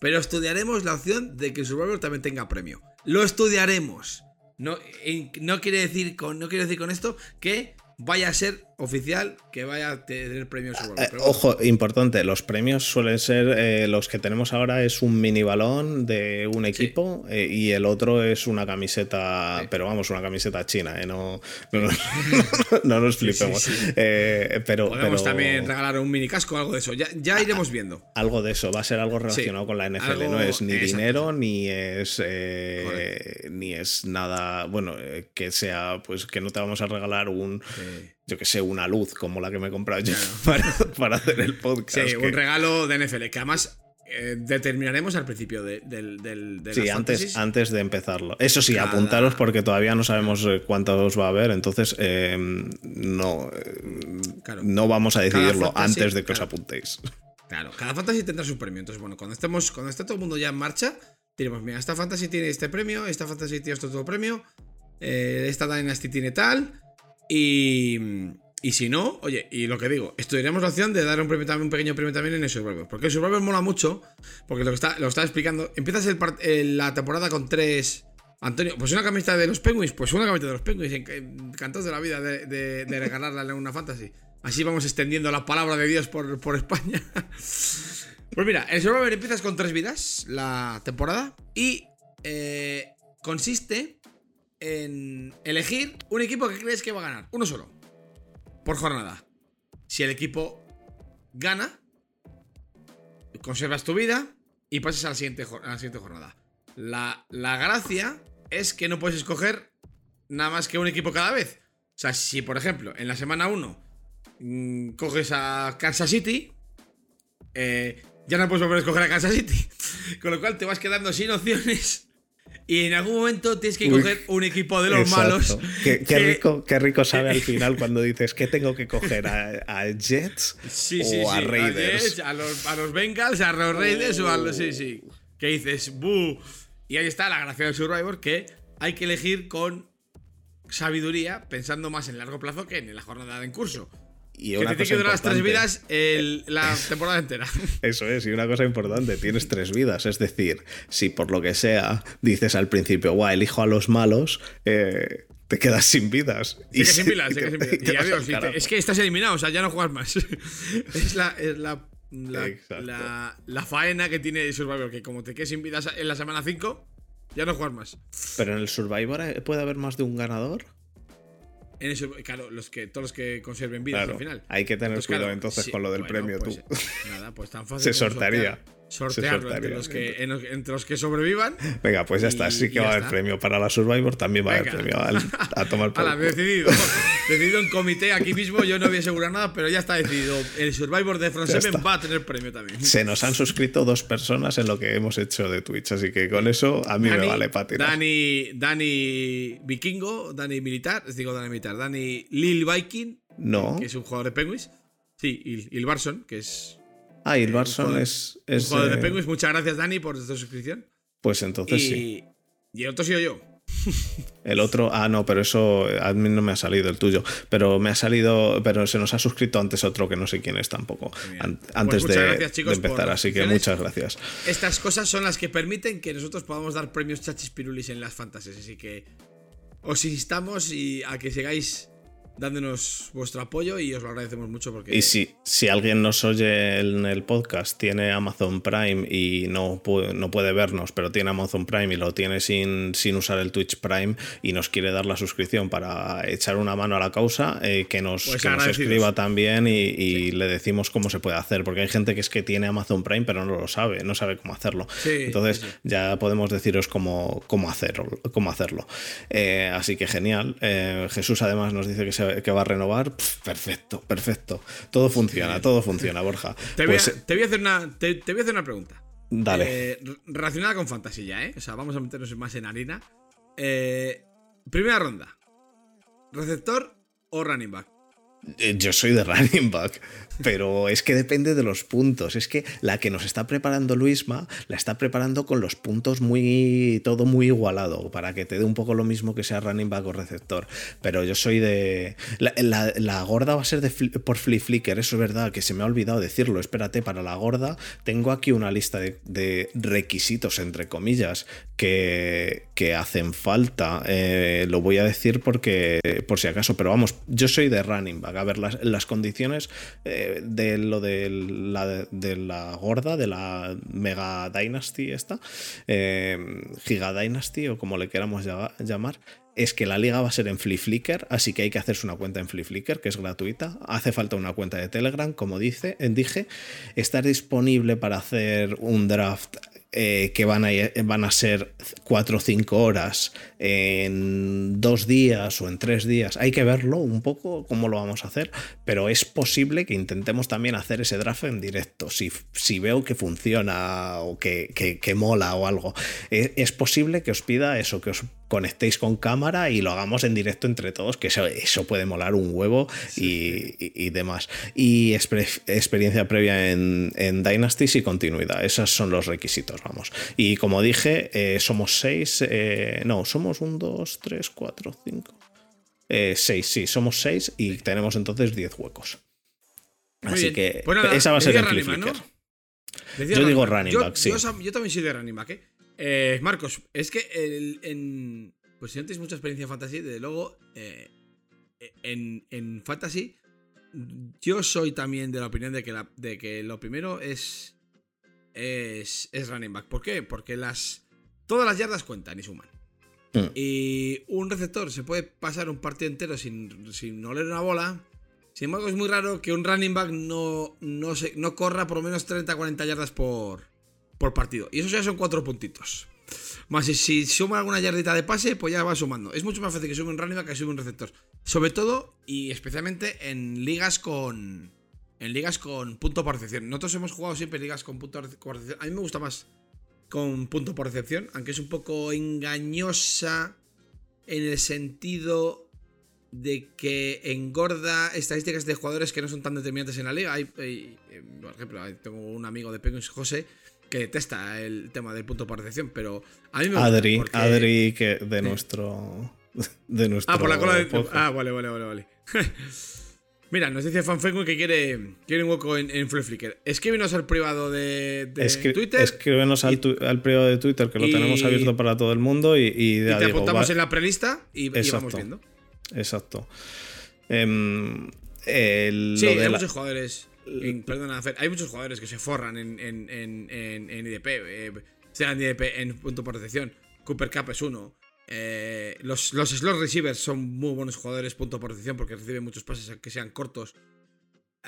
Pero estudiaremos la opción de que el Survivor también tenga premio. Lo estudiaremos. No, no, quiere decir con, no quiere decir con esto que vaya a ser oficial que vaya a tener premios. Eh, ojo, importante, los premios suelen ser, eh, los que tenemos ahora es un mini balón de un equipo eh, y el otro es una camiseta, pero vamos, una camiseta china, no, no, nos flipemos. pero, Podemos también regalar un mini casco o algo de eso, ya, ya iremos viendo. Algo de eso, va a ser algo relacionado con la NFL, no es ni dinero ni es, ni es nada, bueno, que sea, pues que no te vamos a regalar un yo que sé, una luz como la que me he comprado yo [LAUGHS] para, hacer el podcast. Sí, un regalo de NFL, que además eh, determinaremos al principio de, del... sí, antes, antes de empezarlo. Eso sí, apuntaros porque todavía no sabemos eh, cuántos va a haber, entonces em, no, no vamos a decidirlo antes de que os apuntéis. Claro, cada fantasy tendrá su premio. Entonces, bueno, cuando estemos, cuando esté todo el mundo ya en marcha, diremos, mira, esta fantasy tiene este premio, esta fantasy tiene este otro premio, eh, esta Dynasty tiene tal, y, y si no, oye, y lo que digo, estudiaremos la opción de dar un, premio, un pequeño premio también en el Survivor. Porque el Survivor mola mucho, porque lo que está, lo está explicando. Empiezas el, la temporada con tres. Antonio, pues una camiseta de los Penguins, pues una camiseta de los Penguins, encantados de la vida de, de, de regalarla en una fantasy. Así vamos extendiendo la palabra de Dios por, por España. [LAUGHS] pues mira, el Survivor empiezas con tres vidas la temporada y eh, consiste en elegir un equipo que crees que va a ganar. Uno solo. Por jornada. Si el equipo gana, conservas tu vida y pasas a la siguiente, jornada. La, la, gracia es que no puedes escoger nada más que un equipo cada vez. O sea, si por ejemplo en la semana 1 mm, coges a Kansas City, eh, ya no puedes volver a escoger a Kansas City. [LAUGHS] Con lo cual te vas quedando sin opciones y en algún momento tienes que coger un equipo de los malos. Qué, rico, qué rico sabe al [LAUGHS] final cuando dices que tengo que coger a, Jets o a Raiders. A, los, a, los, Bengals, a los Raiders o a los. Sí, sí. Que dices, ¡buh! Y ahí está la gracia del Survivor, que hay que elegir con sabiduría, pensando más en largo plazo que en la jornada en curso. Y Que una te tiene cosa que durar las tres vidas el- la temporada entera. [LAUGHS] Eso es, y una cosa importante, tienes tres vidas. Es decir, si por lo que sea dices al principio, guau, elijo a los malos, eh, te quedas sin vidas. Sin sin [LAUGHS] Y te- carajo. es que estás eliminado, o sea, ya no juegas más. [LAUGHS] es la, es la, la, Exacto. la- la faena que tiene Survivor, que como te quedes sin vidas en la semana 5, ya no juegas más. Pero en el Survivor eh, puede haber más de un ganador. En eso, claro, los que, todos los que conserven vidas Claro, al final. hay que tener Entonces, cuidado claro, entonces sí, con lo del bueno, premio, pues, tú. Nada, pues tan [LAUGHS] fácil. Se como sortearía. sortear- Sortearlo entre los, que, en los- entre los que sobrevivan. Venga, pues ya Y- está. Sí y que va a haber premio para la Survivor, también va a haber premio al- a tomar [LAUGHS] por decidido. decidido en comité aquí mismo. Yo no voy a asegurar nada, pero ya está decidido. El Survivor de Front Ya 7 está. va a tener premio también. Se nos han suscrito dos personas en lo que hemos hecho de Twitch, así que con eso a mí me vale para tirar. Dani, Dani Vikingo, Dani Militar, digo Dani Militar, Dani Lil Viking, No. que es un jugador de Penguins. Sí, y el Barson, que es Ah, y el Barson es. un es jugador de de- Penguins. Muchas gracias, Dani, por esta suscripción. Pues entonces y, sí. y el otro soy yo. [LAUGHS] El otro, ah, no, pero eso a mí no me ha salido el tuyo. Pero me ha salido, pero se nos ha suscrito antes otro que no sé quién es tampoco. An- Pues antes muchas de, gracias, chicos, de empezar, así que muchas gracias. Estas cosas son las que permiten que nosotros podamos dar premios chachis pirulis en las fantasies. Así que os instamos y a que sigáis dándonos vuestro apoyo y os lo agradecemos mucho porque Y si, si alguien nos oye en el podcast, tiene Amazon Prime y no puede, no puede vernos, pero tiene Amazon Prime y lo tiene sin, sin usar el Twitch Prime y nos quiere dar la suscripción para echar una mano a la causa, eh, que nos, Pues que nos escriba también y, y le decimos cómo se puede hacer, porque hay gente que es que tiene Amazon Prime pero no lo sabe, no sabe cómo hacerlo. Sí, Entonces sí. ya podemos deciros cómo, cómo hacerlo. Cómo hacerlo. Eh, así que genial. Eh, Jesús además nos dice que, se, que va a renovar. Perfecto, perfecto. Todo funciona, todo funciona, Borja. te, voy Pues, a, te voy a hacer una te, te voy a hacer una pregunta. dale. Eh, re- relacionada con fantasy ya, ¿eh? O sea, vamos a meternos más en harina. Eh, primera ronda. ¿Receptor o running back? Eh, Yo soy de running back, pero es que depende de los puntos. Es que la que nos está preparando Luisma la está preparando con los puntos muy. todo muy igualado, para que te dé un poco lo mismo que sea running back o receptor. Pero yo soy de. La, la- gorda va a ser de por Flea Flicker, eso es verdad, que se me ha olvidado decirlo. Espérate, para la gorda tengo aquí una lista de, de requisitos, entre comillas, que, que hacen falta. Eh, lo voy a decir porque. por si acaso, pero vamos, yo soy de running back. A ver, las, las condiciones eh, de lo de la, de la gorda, de la Mega Dynasty esta, eh, Giga Dynasty o como le queramos llama- llamar, es que la liga va a ser en Flea Flicker, así que hay que hacerse una cuenta en Flea Flicker, que es gratuita. Hace falta una cuenta de Telegram, como dice, dije. Estar disponible para hacer un draft eh, que van a, van a ser 4 o 5 horas en dos días o en tres días. Hay que verlo un poco cómo lo vamos a hacer, pero es posible que intentemos también hacer ese draft en directo. Si, si veo que funciona o que, que- que mola o algo, es, es posible que os pida eso, que os conectéis con cámara y lo hagamos en directo entre todos, que eso, eso puede molar un huevo y, y- y demás. Y exper- experiencia previa en, en Dynasties y continuidad. Esos son los requisitos, vamos. Y como dije, eh, somos seis, eh, no, somos un, dos, tres, cuatro, cinco. Eh, seis, sí, somos seis y tenemos entonces diez huecos. Muy Así bien. que Pues nada, esa va a ser el Flicker. ¿no? Yo digo back. running Yo- back, sí. Yo también soy de running back, ¿eh? Eh, Marcos, es que el- en. Pues si no tenéis mucha experiencia en fantasy, desde luego. eh, en, en fantasy. Yo soy también de la opinión de que, la- de que lo primero es, es. Es running back. ¿Por qué? Porque las. Todas las yardas cuentan y suman. Mm. Y un receptor se puede pasar un partido entero sin, sin oler una bola. Sin embargo, es muy raro que un running back no, no, se, no corra por lo menos 30-40 yardas por, por partido. Y eso ya son cuatro puntitos. Más si, si suma alguna yardita de pase, pues ya va sumando. Es mucho más fácil que sume un running back que sume un receptor. Sobre todo y especialmente en ligas con. En ligas con punto por recepción. Nosotros hemos jugado siempre ligas con punto por recepción. A mí me gusta más con punto por recepción, aunque es un poco engañosa en el sentido de que engorda estadísticas de jugadores que no son tan determinantes en la liga. Hay, eh, por ejemplo, tengo un amigo de Penguins, José, que detesta el tema del punto por recepción, pero a mí me gusta. Adri, porque- Adri que de nuestro. De nuestro Ah, por la cola de. Ah, vale, vale, vale, vale. [LAUGHS] Mira, nos dice FanFengu que quiere, quiere un hueco en, en Flickr. Escríbenos al privado de, de Escri- Twitter. Escríbenos al, tu- al privado de Twitter, que lo y- tenemos abierto para todo el mundo. Y, y y te digo, apuntamos va- en la prelista y, y vamos viendo. Exacto. El- Sí, de hay la- muchos jugadores. En- perdona, Fer, hay muchos jugadores que se forran en, en, en, en, IDP. eh, sea en IDP en punto por recepción. Cooper Cup es uno. eh, los, los slot receivers son muy buenos jugadores punto por recepción porque reciben muchos pases que sean cortos.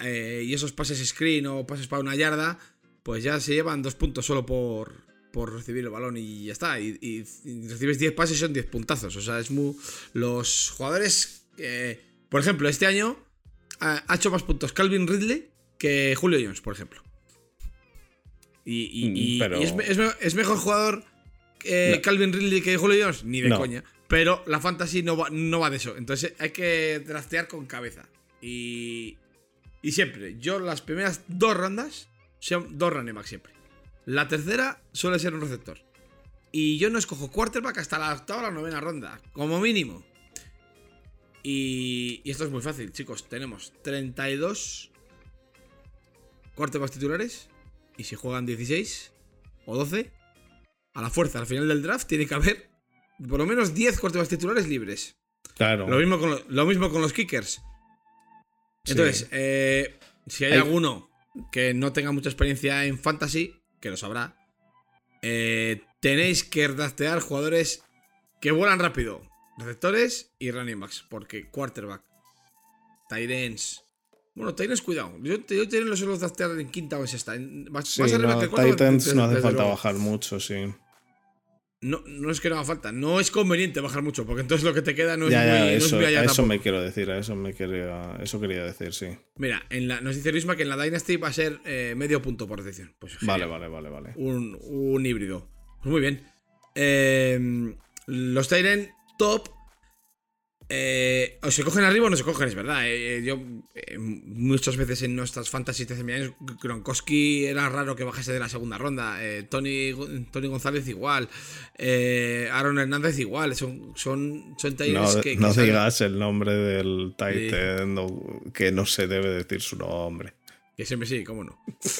eh, y esos pases screen o pases para una yarda, pues ya se llevan dos puntos solo por, por recibir el balón y ya está. Y, recibes 10 pases y son 10 puntazos. O sea, es muy. Los jugadores. por ejemplo, este año ha hecho más puntos Calvin Ridley que Julio Jones, por ejemplo. Y, y- Mm, y- pero- y es, me- es me- es mejor jugador eh, No. Calvin Ridley que Julio Jones, ni de No. coña. Pero la fantasy no va, no va de eso. Entonces hay que draftear con cabeza. Y, y siempre, yo las primeras dos rondas son dos running back siempre. La tercera suele ser un receptor. Y yo no escojo quarterback hasta la octava o la novena ronda, como mínimo. Y, y esto es muy fácil, chicos. Tenemos 32 quarterbacks titulares. Y si juegan 16 o 12, a la fuerza, al final del draft, tiene que haber por lo menos 10 quarterbacks titulares libres. Claro. Lo mismo con, lo, lo mismo con los kickers. Sí. Entonces, eh, si hay, Hay- alguno que no tenga mucha experiencia en fantasy, que lo sabrá, eh, tenéis que draftear jugadores que vuelan rápido, receptores y running backs, porque quarterback, Tyrens. Bueno, Tyrens, cuidado. Yo, yo Tyrens lo suelo draftear en quinta o en sexta. Vas, Sí, vas no, Titans no hace falta bajar mucho, sí. No, no es que no haga falta, no es conveniente bajar mucho, porque entonces lo que te queda no es ya, muy, ya, no es eso, muy allá a eso me quiero decir, a eso me quería, eso quería decir, sí. Mira, en la, nos dice Luisma que en la Dynasty va a ser eh, medio punto por recepción. Pues Vale, vale, vale, vale. Un, un híbrido. Pues muy bien. Eh, los Tyren top. Eh, o se cogen arriba o no se cogen, es verdad. eh, eh, yo eh, muchas veces en nuestras fantasy de Gronkowski era raro que bajase de la segunda ronda. Tony, Tony González igual. Aaron Hernández igual. Son, son, son No, que, que no salen- digas el nombre del Titan que no se debe decir su nombre. Que siempre sí, cómo no. [LAUGHS]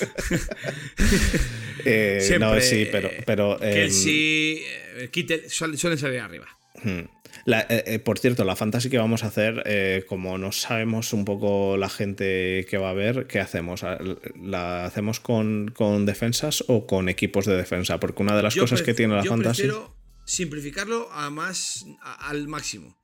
Siempre, no, sí, pero. pero Que em, sí. Kittel suel- suelen salir arriba. Hmm. La- eh, eh, por cierto, la fantasy que vamos a hacer, eh, como no sabemos un poco la gente que va a ver, ¿qué hacemos? ¿La- ¿La hacemos con, con defensas o con equipos de defensa? Porque una de las Yo cosas que tiene la yo fantasy. prefiero simplificarlo a más, a- al máximo.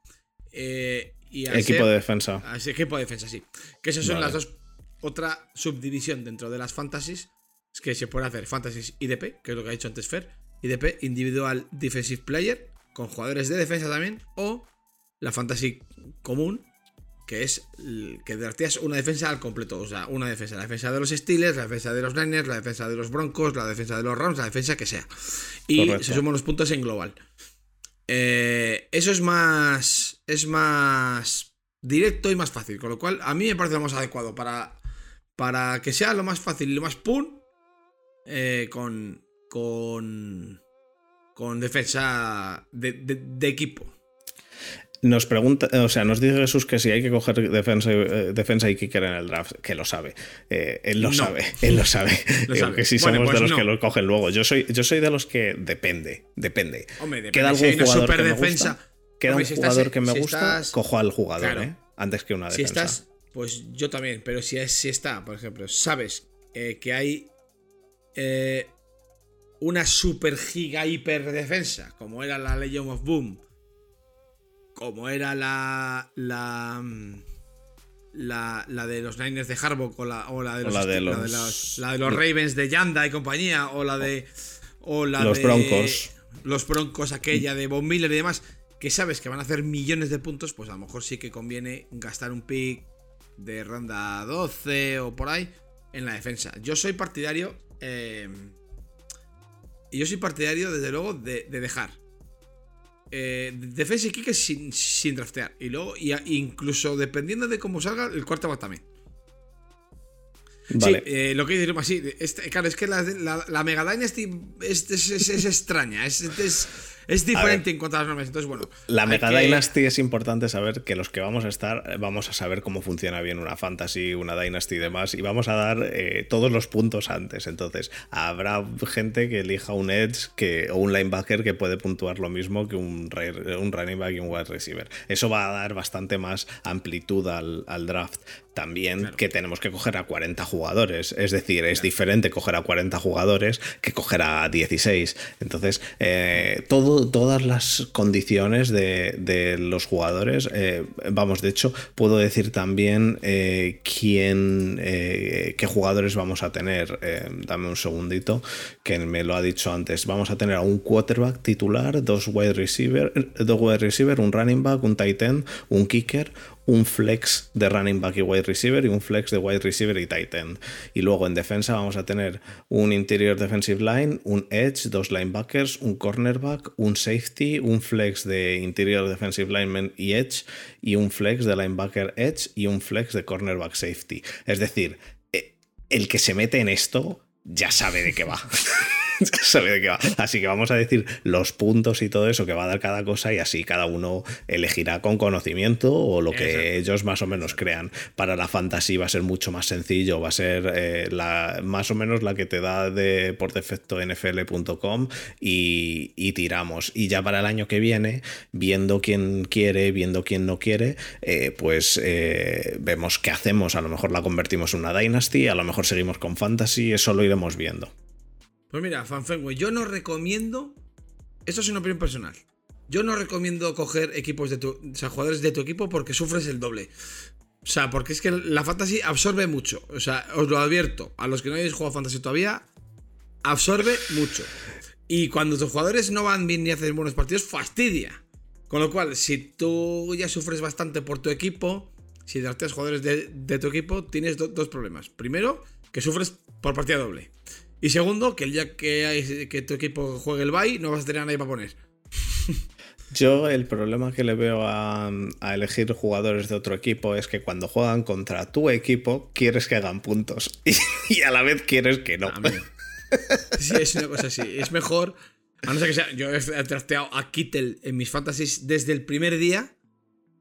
Eh, y Equipo ser- de defensa. a equipo de defensa, sí. Que esas son Vale. las dos. Otra subdivisión dentro de las fantasies. Es que se puede hacer fantasies IDP, que es lo que ha dicho antes Fer. IDP, Individual Defensive Player, con jugadores de defensa también. O la fantasy común, que es que drafteas una defensa al completo. O sea, una defensa. La defensa de los Steelers, la defensa de los Niners, la defensa de los Broncos, la defensa de los Rams, la defensa que sea. Y Correcto. se suman los puntos en global. Eh, eso es más. Es más directo y más fácil. Con lo cual, a mí me parece lo más adecuado para. Para que sea lo más fácil y lo más pun. eh, con. Con. Con defensa de, de- de equipo. Nos pregunta, o sea, nos dice Jesús que si hay que coger defensa, eh, defensa y kicker en el draft, que lo sabe. Eh, él lo No. sabe, él lo sabe. [LAUGHS] Lo sabe. que si Bueno, somos pues de los no. que lo cogen luego. Yo soy, yo soy de los que depende, depende. Hombre, depende, ¿Queda si algún hay una jugador que me superdefensa- gusta? ¿Queda Hombre, un si estás- jugador que me si gusta? estás- Cojo al jugador, Claro. ¿eh? Antes que una Si defensa. estás, pues yo también, pero si, es, si está, por ejemplo, sabes eh, que hay una super giga hiper defensa, como era la Legion of Boom, como era la la mm, la, la de los Niners de Harbaugh o la, o la de O los, la de la los- los- la de los Ravens de Yanda y compañía o la de o la Los de Broncos. los Broncos aquella de Von Miller y demás que sabes que van a hacer millones de puntos pues a lo mejor sí que conviene gastar un pick de ronda 12 o por ahí en la defensa yo soy partidario eh, y yo soy partidario desde luego de, de dejar eh, defensa y kicker sin, sin draftear y luego y a- incluso dependiendo de cómo salga el quarterback también Vale. Sí, eh, lo que dice sí, este- claro, es que la, la- la Mega Dynasty es, es- es- es extraña. Es, es- diferente en cuanto a las normas. Entonces, bueno. La Mega Dynasty es importante saber que los que vamos a estar, vamos a saber cómo funciona bien una Fantasy, una Dynasty y demás. Y vamos a dar eh, todos los puntos antes. Entonces, habrá gente que elija un Edge que, o un linebacker que puede puntuar lo mismo que un, un running back y un wide receiver. Eso va a dar bastante más amplitud al, al draft también que tenemos que coger a 40 jugadores. Es decir, es diferente coger a 40 jugadores que coger a 16. Entonces, eh, todo, todas las condiciones de, los jugadores, eh, vamos, de hecho, puedo decir también eh, quién, qué jugadores vamos a tener. dame un segundito, que me lo ha dicho antes. Vamos a tener a un quarterback titular, dos wide receiver, dos wide receiver un running back, un tight end, un kicker, un flex de running back y wide receiver y un flex de wide receiver y tight end. Y luego en defensa vamos a tener un interior defensive line, un edge, dos linebackers, un cornerback, un safety, un flex de interior defensive lineman y edge y un flex de linebacker edge y un flex de cornerback safety. Es decir, eh, el que se mete en esto ya sabe de qué va. [LAUGHS] [LAUGHS] sabe de qué va. Así que vamos a decir los puntos y todo eso que va a dar cada cosa y así cada uno elegirá con conocimiento o lo que ellos más o menos crean. Para la fantasy va a ser mucho más sencillo, va a ser eh, la, más o menos la que te da de por defecto nfl.com y, y, tiramos. Y ya para el año que viene, viendo quién quiere, viendo quién no quiere, eh, pues eh, vemos qué hacemos. A lo mejor la convertimos en una Dynasty, a lo mejor seguimos con Fantasy, eso lo iremos viendo. Pues mira, Fanfengue, yo no recomiendo. Esto es una opinión personal. Yo no recomiendo coger equipos de tu. O sea, jugadores de tu equipo porque sufres el doble. O sea, porque es que la fantasy absorbe mucho. O sea, os lo advierto. A los que no hayáis jugado fantasy todavía, absorbe mucho. Y cuando tus jugadores no van bien ni hacen buenos partidos, fastidia. Con lo cual, si tú ya sufres bastante por tu equipo, si drafteas jugadores de, tu equipo, tienes dos problemas. Primero, que sufres por partida doble. Y segundo, que el día que, que tu equipo juegue el bye, no vas a tener a nadie para poner. [LAUGHS] Yo el problema que le veo a, elegir jugadores de otro equipo es que cuando juegan contra tu equipo quieres que hagan puntos [LAUGHS] y, a la vez quieres que no. Sí, es una cosa así. Es mejor, a no ser que sea, yo he trasteado a Kittel en mis fantasies desde el primer día.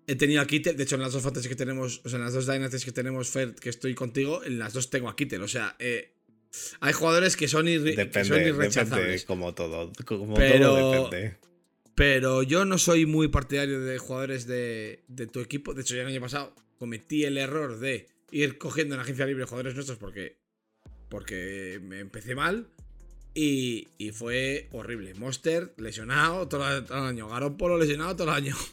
He tenido a Kittel, de hecho en las dos fantasies que tenemos, o sea, en las dos dynasties que tenemos, Fer, que estoy contigo, en las dos tengo a Kittel. O sea, eh, hay jugadores que son, irrechazables. como todo. Como pero, depende. Pero yo no soy muy partidario de jugadores de, tu equipo. De hecho, ya el año pasado cometí el error de ir cogiendo en agencia libre jugadores nuestros porque, porque me empecé mal. Y, fue horrible. Monster lesionado todo, el año. Garoppolo lesionado todo el año. [LAUGHS]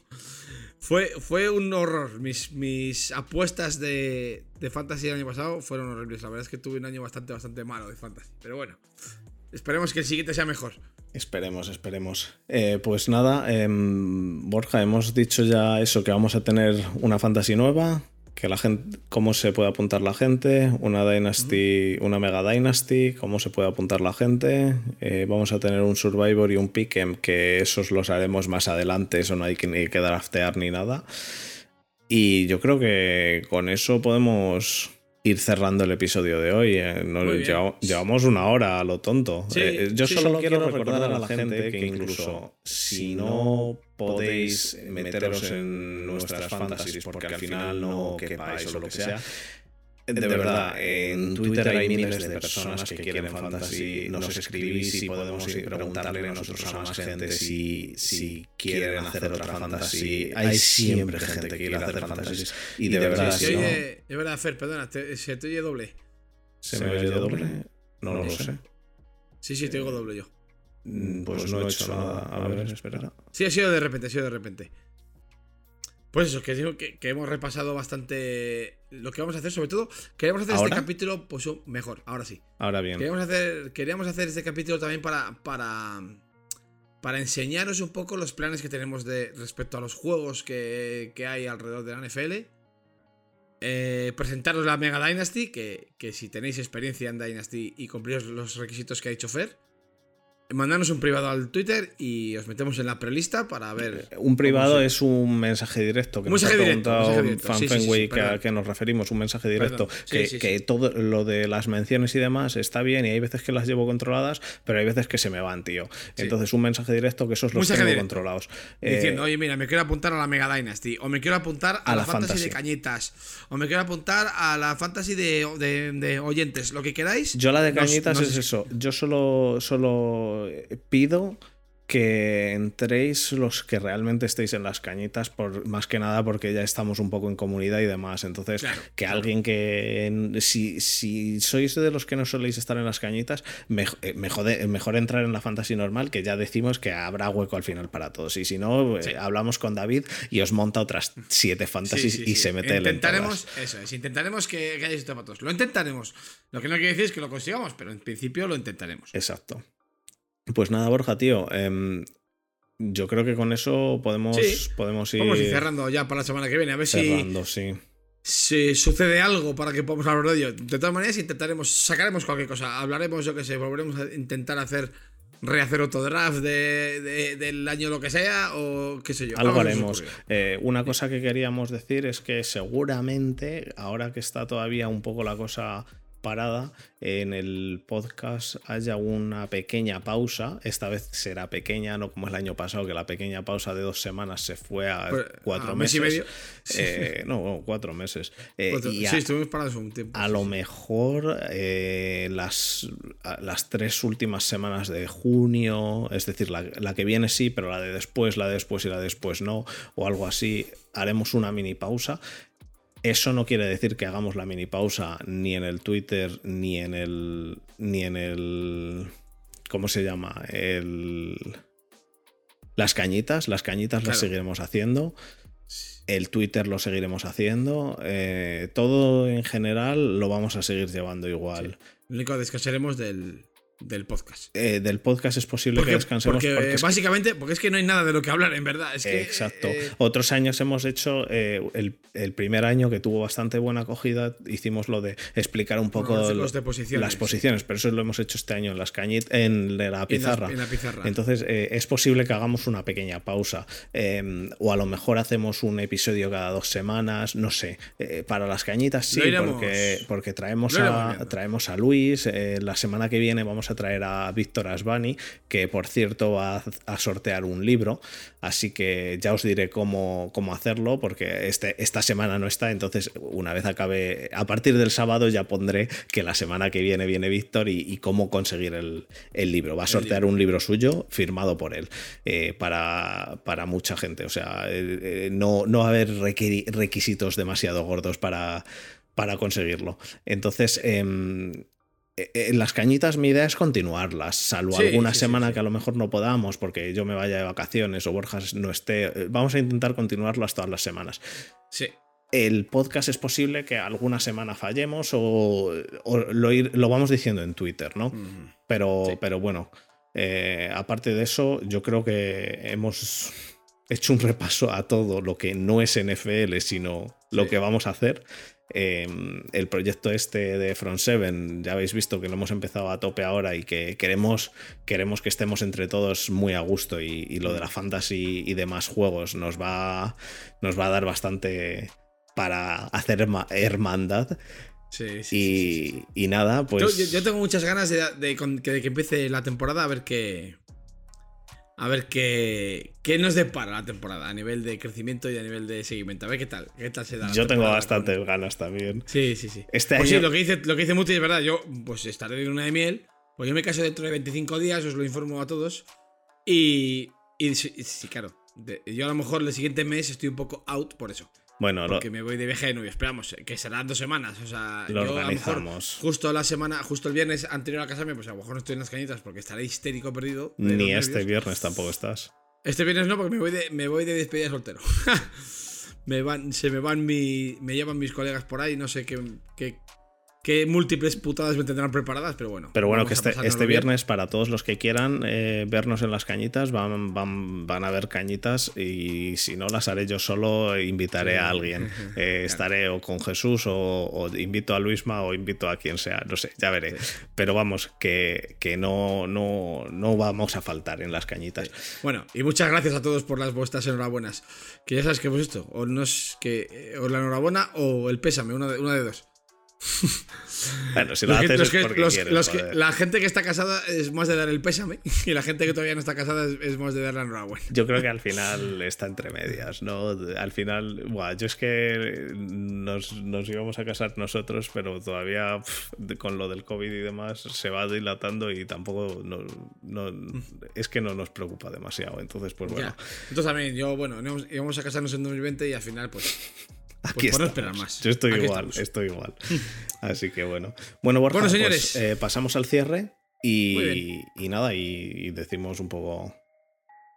Fue, fue un horror. Mis, mis apuestas de, de Fantasy el año pasado fueron horribles. La verdad es que tuve un año bastante, bastante malo de Fantasy. Pero bueno, esperemos que el siguiente sea mejor. Esperemos, esperemos. Eh, pues nada, em, Borja, hemos dicho ya eso, que vamos a tener una Fantasy nueva que la gente, cómo se puede apuntar la gente, una Dynasty, una Mega Dynasty, cómo se puede apuntar la gente. Eh, vamos a tener un Survivor y un Pick'em, que esos los haremos más adelante, eso no hay que, ni que draftear ni nada. Y yo creo que con eso podemos ir cerrando el episodio de hoy. Eh. llevamos, una hora a lo tonto. Eh, yo solo, quiero recordar a la gente que incluso si no podéis meteros en nuestras fantasies porque al final no quepáis o lo que sea, de verdad, en Twitter hay miles de personas que quieren fantasy. Nos escribís y podemos preguntarle nosotros a más gente si, si quieren hacer otra fantasy. Hay siempre gente que quiere hacer fantasy. Y de verdad, si oye, de verdad, Fer, perdona, ¿se te oye doble? ¿Se me oye doble? No, lo sé. Sí, sí, te oigo doble yo. Mm, pues no he hecho nada. A ver, espera. Sí, ha sido de repente, ha sido de repente. Pues eso, que, que, que, hemos repasado bastante lo que vamos a hacer, sobre todo, queríamos hacer este capítulo pues, mejor, ahora sí. Ahora bien. Queríamos hacer, queríamos hacer este capítulo también para, para, para enseñaros un poco los planes que tenemos de, respecto a los juegos que, que hay alrededor de la NFL. Eh, presentaros la Mega Dynasty, que, que, si tenéis experiencia en Dynasty y cumplís los requisitos que ha dicho Fer, mandarnos un privado al Twitter y os metemos en la prelista para ver. Un privado es un mensaje directo que Un nos mensaje ha directo, preguntado mensaje. Fan Sí, sí, sí, que, a perdón. que nos referimos, un mensaje directo. Que que todo lo de las menciones y demás está bien y hay veces que las llevo controladas, pero hay veces que se me van, tío. Entonces, un mensaje directo que esos los Mensaje tengo directo. controlados. Eh, Diciendo, oye, mira, me quiero apuntar a la Mega Dynasty, o me quiero apuntar a, A la, fantasy, Fantasy. de cañitas, o me quiero apuntar a la fantasy de, de- de oyentes, lo que queráis. Yo la de nos- cañitas nos- es eso. Yo solo, solo pido que entréis los que realmente estéis en las cañitas, por, más que nada porque ya estamos un poco en comunidad y demás. Entonces, Claro, que alguien que. en- Si, si sois de los que no soléis estar en las cañitas, mej- eh, mejor, mejor entrar en la fantasy normal, que ya decimos que habrá hueco al final para todos. Y si no, eh, hablamos con David y os monta otras siete Sí, fantasies sí, y sí. se mete en Intentaremos, todas. eso es, intentaremos que, que haya esto para todos. Lo intentaremos. Lo que no quiere decir es que lo consigamos, pero en principio lo intentaremos. Exacto. Pues nada, Borja, tío. em, yo creo que con eso podemos, Sí. podemos ir Vamos a ir cerrando ya para la semana que viene, a ver si, cerrando, sí. si sucede algo para que podamos hablar de ello. De todas maneras, intentaremos, sacaremos cualquier cosa. Hablaremos, yo que sé, volveremos a intentar hacer, rehacer otro draft de, de- del año lo que sea, o qué sé yo. Algo haremos. Eh, una cosa que queríamos decir es que seguramente, ahora que está todavía un poco la cosa parada, en el podcast haya una pequeña pausa. Esta vez será pequeña, no como el año pasado, que la pequeña pausa de dos semanas se fue a cuatro a mes y meses. medio. Eh, no, cuatro meses. Eh, y a- sí, estuvimos parados un tiempo. A sí, lo sí. mejor eh, las, las tres últimas semanas de junio, es decir, la, la que viene sí, pero la de después, la de después y la de después no, o algo así, haremos una mini pausa. Eso no quiere decir que hagamos la mini pausa ni en el Twitter, ni en el. ni en el. ¿Cómo se llama? El. Las cañitas, las cañitas las seguiremos haciendo. El Twitter lo seguiremos haciendo. eh, todo en general lo vamos a seguir llevando igual. Lo único descansaremos del, del podcast. Eh, del podcast es posible Porque, que descansemos porque, porque es que- básicamente, porque es que no hay nada de lo que hablar, en verdad. Es que, Exacto. eh, Otros años hemos hecho, eh, el, el primer año que tuvo bastante buena acogida, hicimos lo de explicar un poco de posiciones, las posiciones, pero eso lo hemos hecho este año en las cañitas, en la pizarra. en la pizarra. Entonces es posible que hagamos una pequeña pausa eh, o a lo mejor hacemos un episodio cada dos semanas, no sé. Para las cañitas sí, iremos- porque, porque traemos, a, viendo. traemos a Luis. la semana que viene vamos a traer a Víctor Asbani, que por cierto va a, sortear un libro. Así que ya os diré cómo, cómo hacerlo, porque este, esta semana no está. Entonces, una vez acabe, a partir del sábado ya pondré que la semana que viene viene Víctor y, y cómo conseguir el, el libro. Va a sortear un libro suyo firmado por él eh, para, para mucha gente. O sea, eh, eh, no, no va a haber requisitos demasiado gordos para, para conseguirlo. Entonces, em, eh, en las cañitas mi idea es continuarlas, salvo Sí, alguna sí, semana sí. que a lo mejor no podamos porque yo me vaya de vacaciones o Borjas no esté. Eh, Vamos a intentar continuarlas todas las semanas. sí. El podcast es posible que alguna semana fallemos o, o lo, ir- lo vamos diciendo en Twitter, ¿no? Pero, pero bueno, eh, aparte de eso, yo creo que hemos hecho un repaso a todo lo que no es NFL, sino lo que vamos a hacer. Eh, el proyecto este de Front 7, ya habéis visto que lo hemos empezado a tope ahora y que queremos, queremos que estemos entre todos muy a gusto y, y lo de la fantasy y demás juegos nos va, nos va a dar bastante para hacer herma- hermandad. Sí, sí, Y, sí. y nada, pues... Yo, tengo muchas ganas de, de que empiece la temporada a ver qué. A ver qué, qué nos depara la temporada a nivel de crecimiento y a nivel de seguimiento. A ver qué tal. Qué tal se da la yo tengo bastantes con- ganas también. Sí, sí, sí. Este pues año- sí, lo que dice, lo que dice Muti es verdad. Yo pues estaré de luna de miel. Pues yo me caso dentro de 25 días, os lo informo a todos. Y. Y sí, sí, claro. yo a lo mejor el siguiente mes estoy un poco out por eso. Bueno, lo, Porque me voy de viaje de novio. Esperamos, eh, que serán dos semanas. O sea, Lo yo a lo mejor organizamos. justo la semana, justo el viernes anterior a casarme, pues a lo mejor no estoy en las cañitas porque estaré histérico perdido. ni este viernes tampoco estás. Este viernes no, porque me voy de, me voy de despedida soltero. [LAUGHS] me van, se me van mi. Me llevan mis colegas por ahí, no sé qué, qué, qué múltiples putadas me tendrán preparadas, pero bueno. Pero bueno, que este, este bien. viernes, para todos los que quieran eh, vernos en las cañitas, van, van, van a ver cañitas y si no las haré yo solo, invitaré Sí. a alguien. [LAUGHS] Eh, estaré o con Jesús o, o invito a Luisma o invito a quien sea, no sé, ya veré. Pero vamos, que, que no, no, no vamos a faltar en las cañitas. Bueno, y muchas gracias a todos por las vuestras enhorabuenas. Que ya sabes que hemos esto, o nos que eh, o la enhorabuena o el pésame, una de, una de dos. [LAUGHS] Bueno, si lo Los haces es que- porque los- quieres, los que- joder. la gente que está casada es más de dar el pésame [LAUGHS] y la gente que todavía no está casada es, es más de dar la enhorabuena. Yo creo que al [LAUGHS] final está entre medias, ¿no? Al final, buah, yo es que nos, nos íbamos a casar nosotros, pero todavía con lo del COVID y demás se va dilatando y tampoco no, no- es que no nos preocupa demasiado. Entonces, pues bueno, Ya. Entonces también, yo, bueno, íbamos a casarnos en 2020 y al final, pues. Aquí estamos. esperar más. Yo estoy Aquí igual, estamos. estoy igual. [LAUGHS] Así que bueno. Bueno, Borja, Bueno, pues, eh, pasamos al cierre y, y nada, y, y decimos un poco,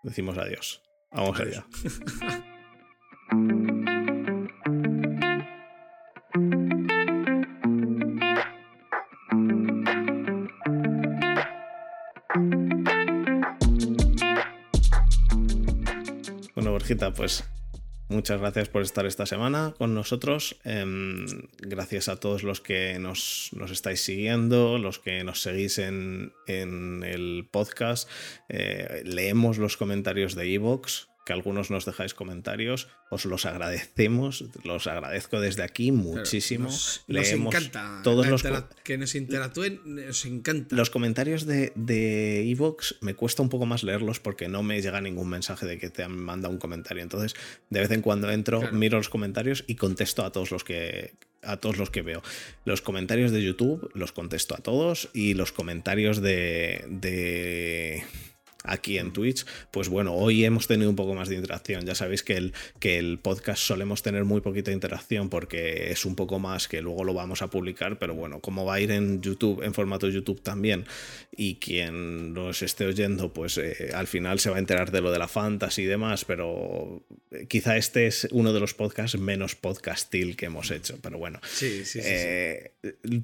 decimos adiós. Vamos Adiós. allá. [LAUGHS] Bueno, Borjita, pues muchas gracias por estar esta semana con nosotros. Em, gracias a todos los que nos, nos estáis siguiendo, los que nos seguís en, en el podcast. Eh, leemos los comentarios de Evox, que algunos nos dejáis comentarios. Os los agradecemos, los agradezco desde aquí muchísimo. Nos, nos Leemos encanta todos los, que nos interactúen, nos encanta. los comentarios de, de Evox me cuesta un poco más leerlos porque no me llega ningún mensaje de que te han mandado un comentario. Entonces, de vez en cuando entro, Claro. miro los comentarios y contesto a todos los que a todos los que veo. Los comentarios de YouTube los contesto a todos y los comentarios de, de aquí en Twitch, pues bueno, hoy hemos tenido un poco más de interacción. Ya sabéis que el, que el podcast solemos tener muy poquita interacción porque es un poco más que luego lo vamos a publicar, pero bueno, como va a ir en YouTube, en formato YouTube también, y quien nos esté oyendo, pues eh, al final se va a enterar de lo de la fantasy y demás, pero quizá este es uno de los podcasts menos podcastil que hemos hecho, pero bueno. Sí, sí, sí. Eh,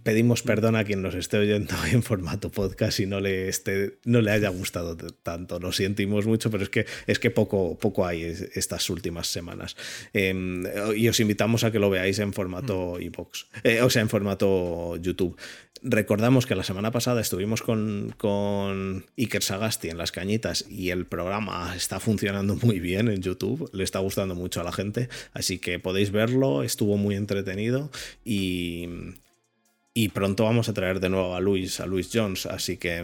pedimos perdón a quien nos esté oyendo [LAUGHS] en formato podcast y no le esté, no le haya gustado t- tanto. Lo sentimos mucho, pero es que es que poco, poco hay es- estas últimas semanas. Eh, y os invitamos a que lo veáis en formato iVoox, eh, o sea, en formato YouTube. Recordamos que la semana pasada estuvimos con, con Iker Sagasti en las cañitas y el programa está funcionando muy bien en YouTube, le está gustando mucho a la gente, así que podéis verlo, estuvo muy entretenido y, y pronto vamos a traer de nuevo a Luis, a Luis Jones, así que...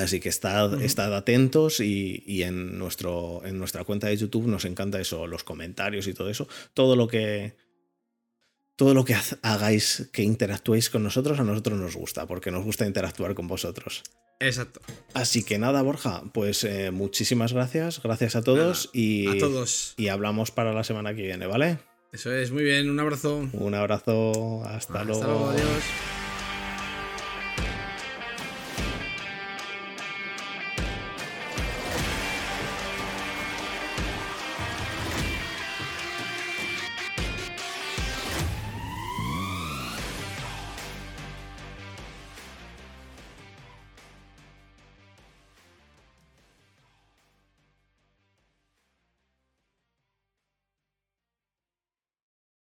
Así que estad, estad atentos y, y en, nuestro, en nuestra cuenta de YouTube nos encanta eso, los comentarios y todo eso. Todo lo que, todo lo que hagáis, que interactuéis con nosotros, a nosotros nos gusta, porque nos gusta interactuar con vosotros. Exacto. Así que nada, Borja, pues eh, muchísimas gracias, gracias a todos Nada, y, A todos. y hablamos para la semana que viene, ¿vale? Eso es, muy bien, un abrazo. Un abrazo, hasta, Hasta luego. luego, adiós.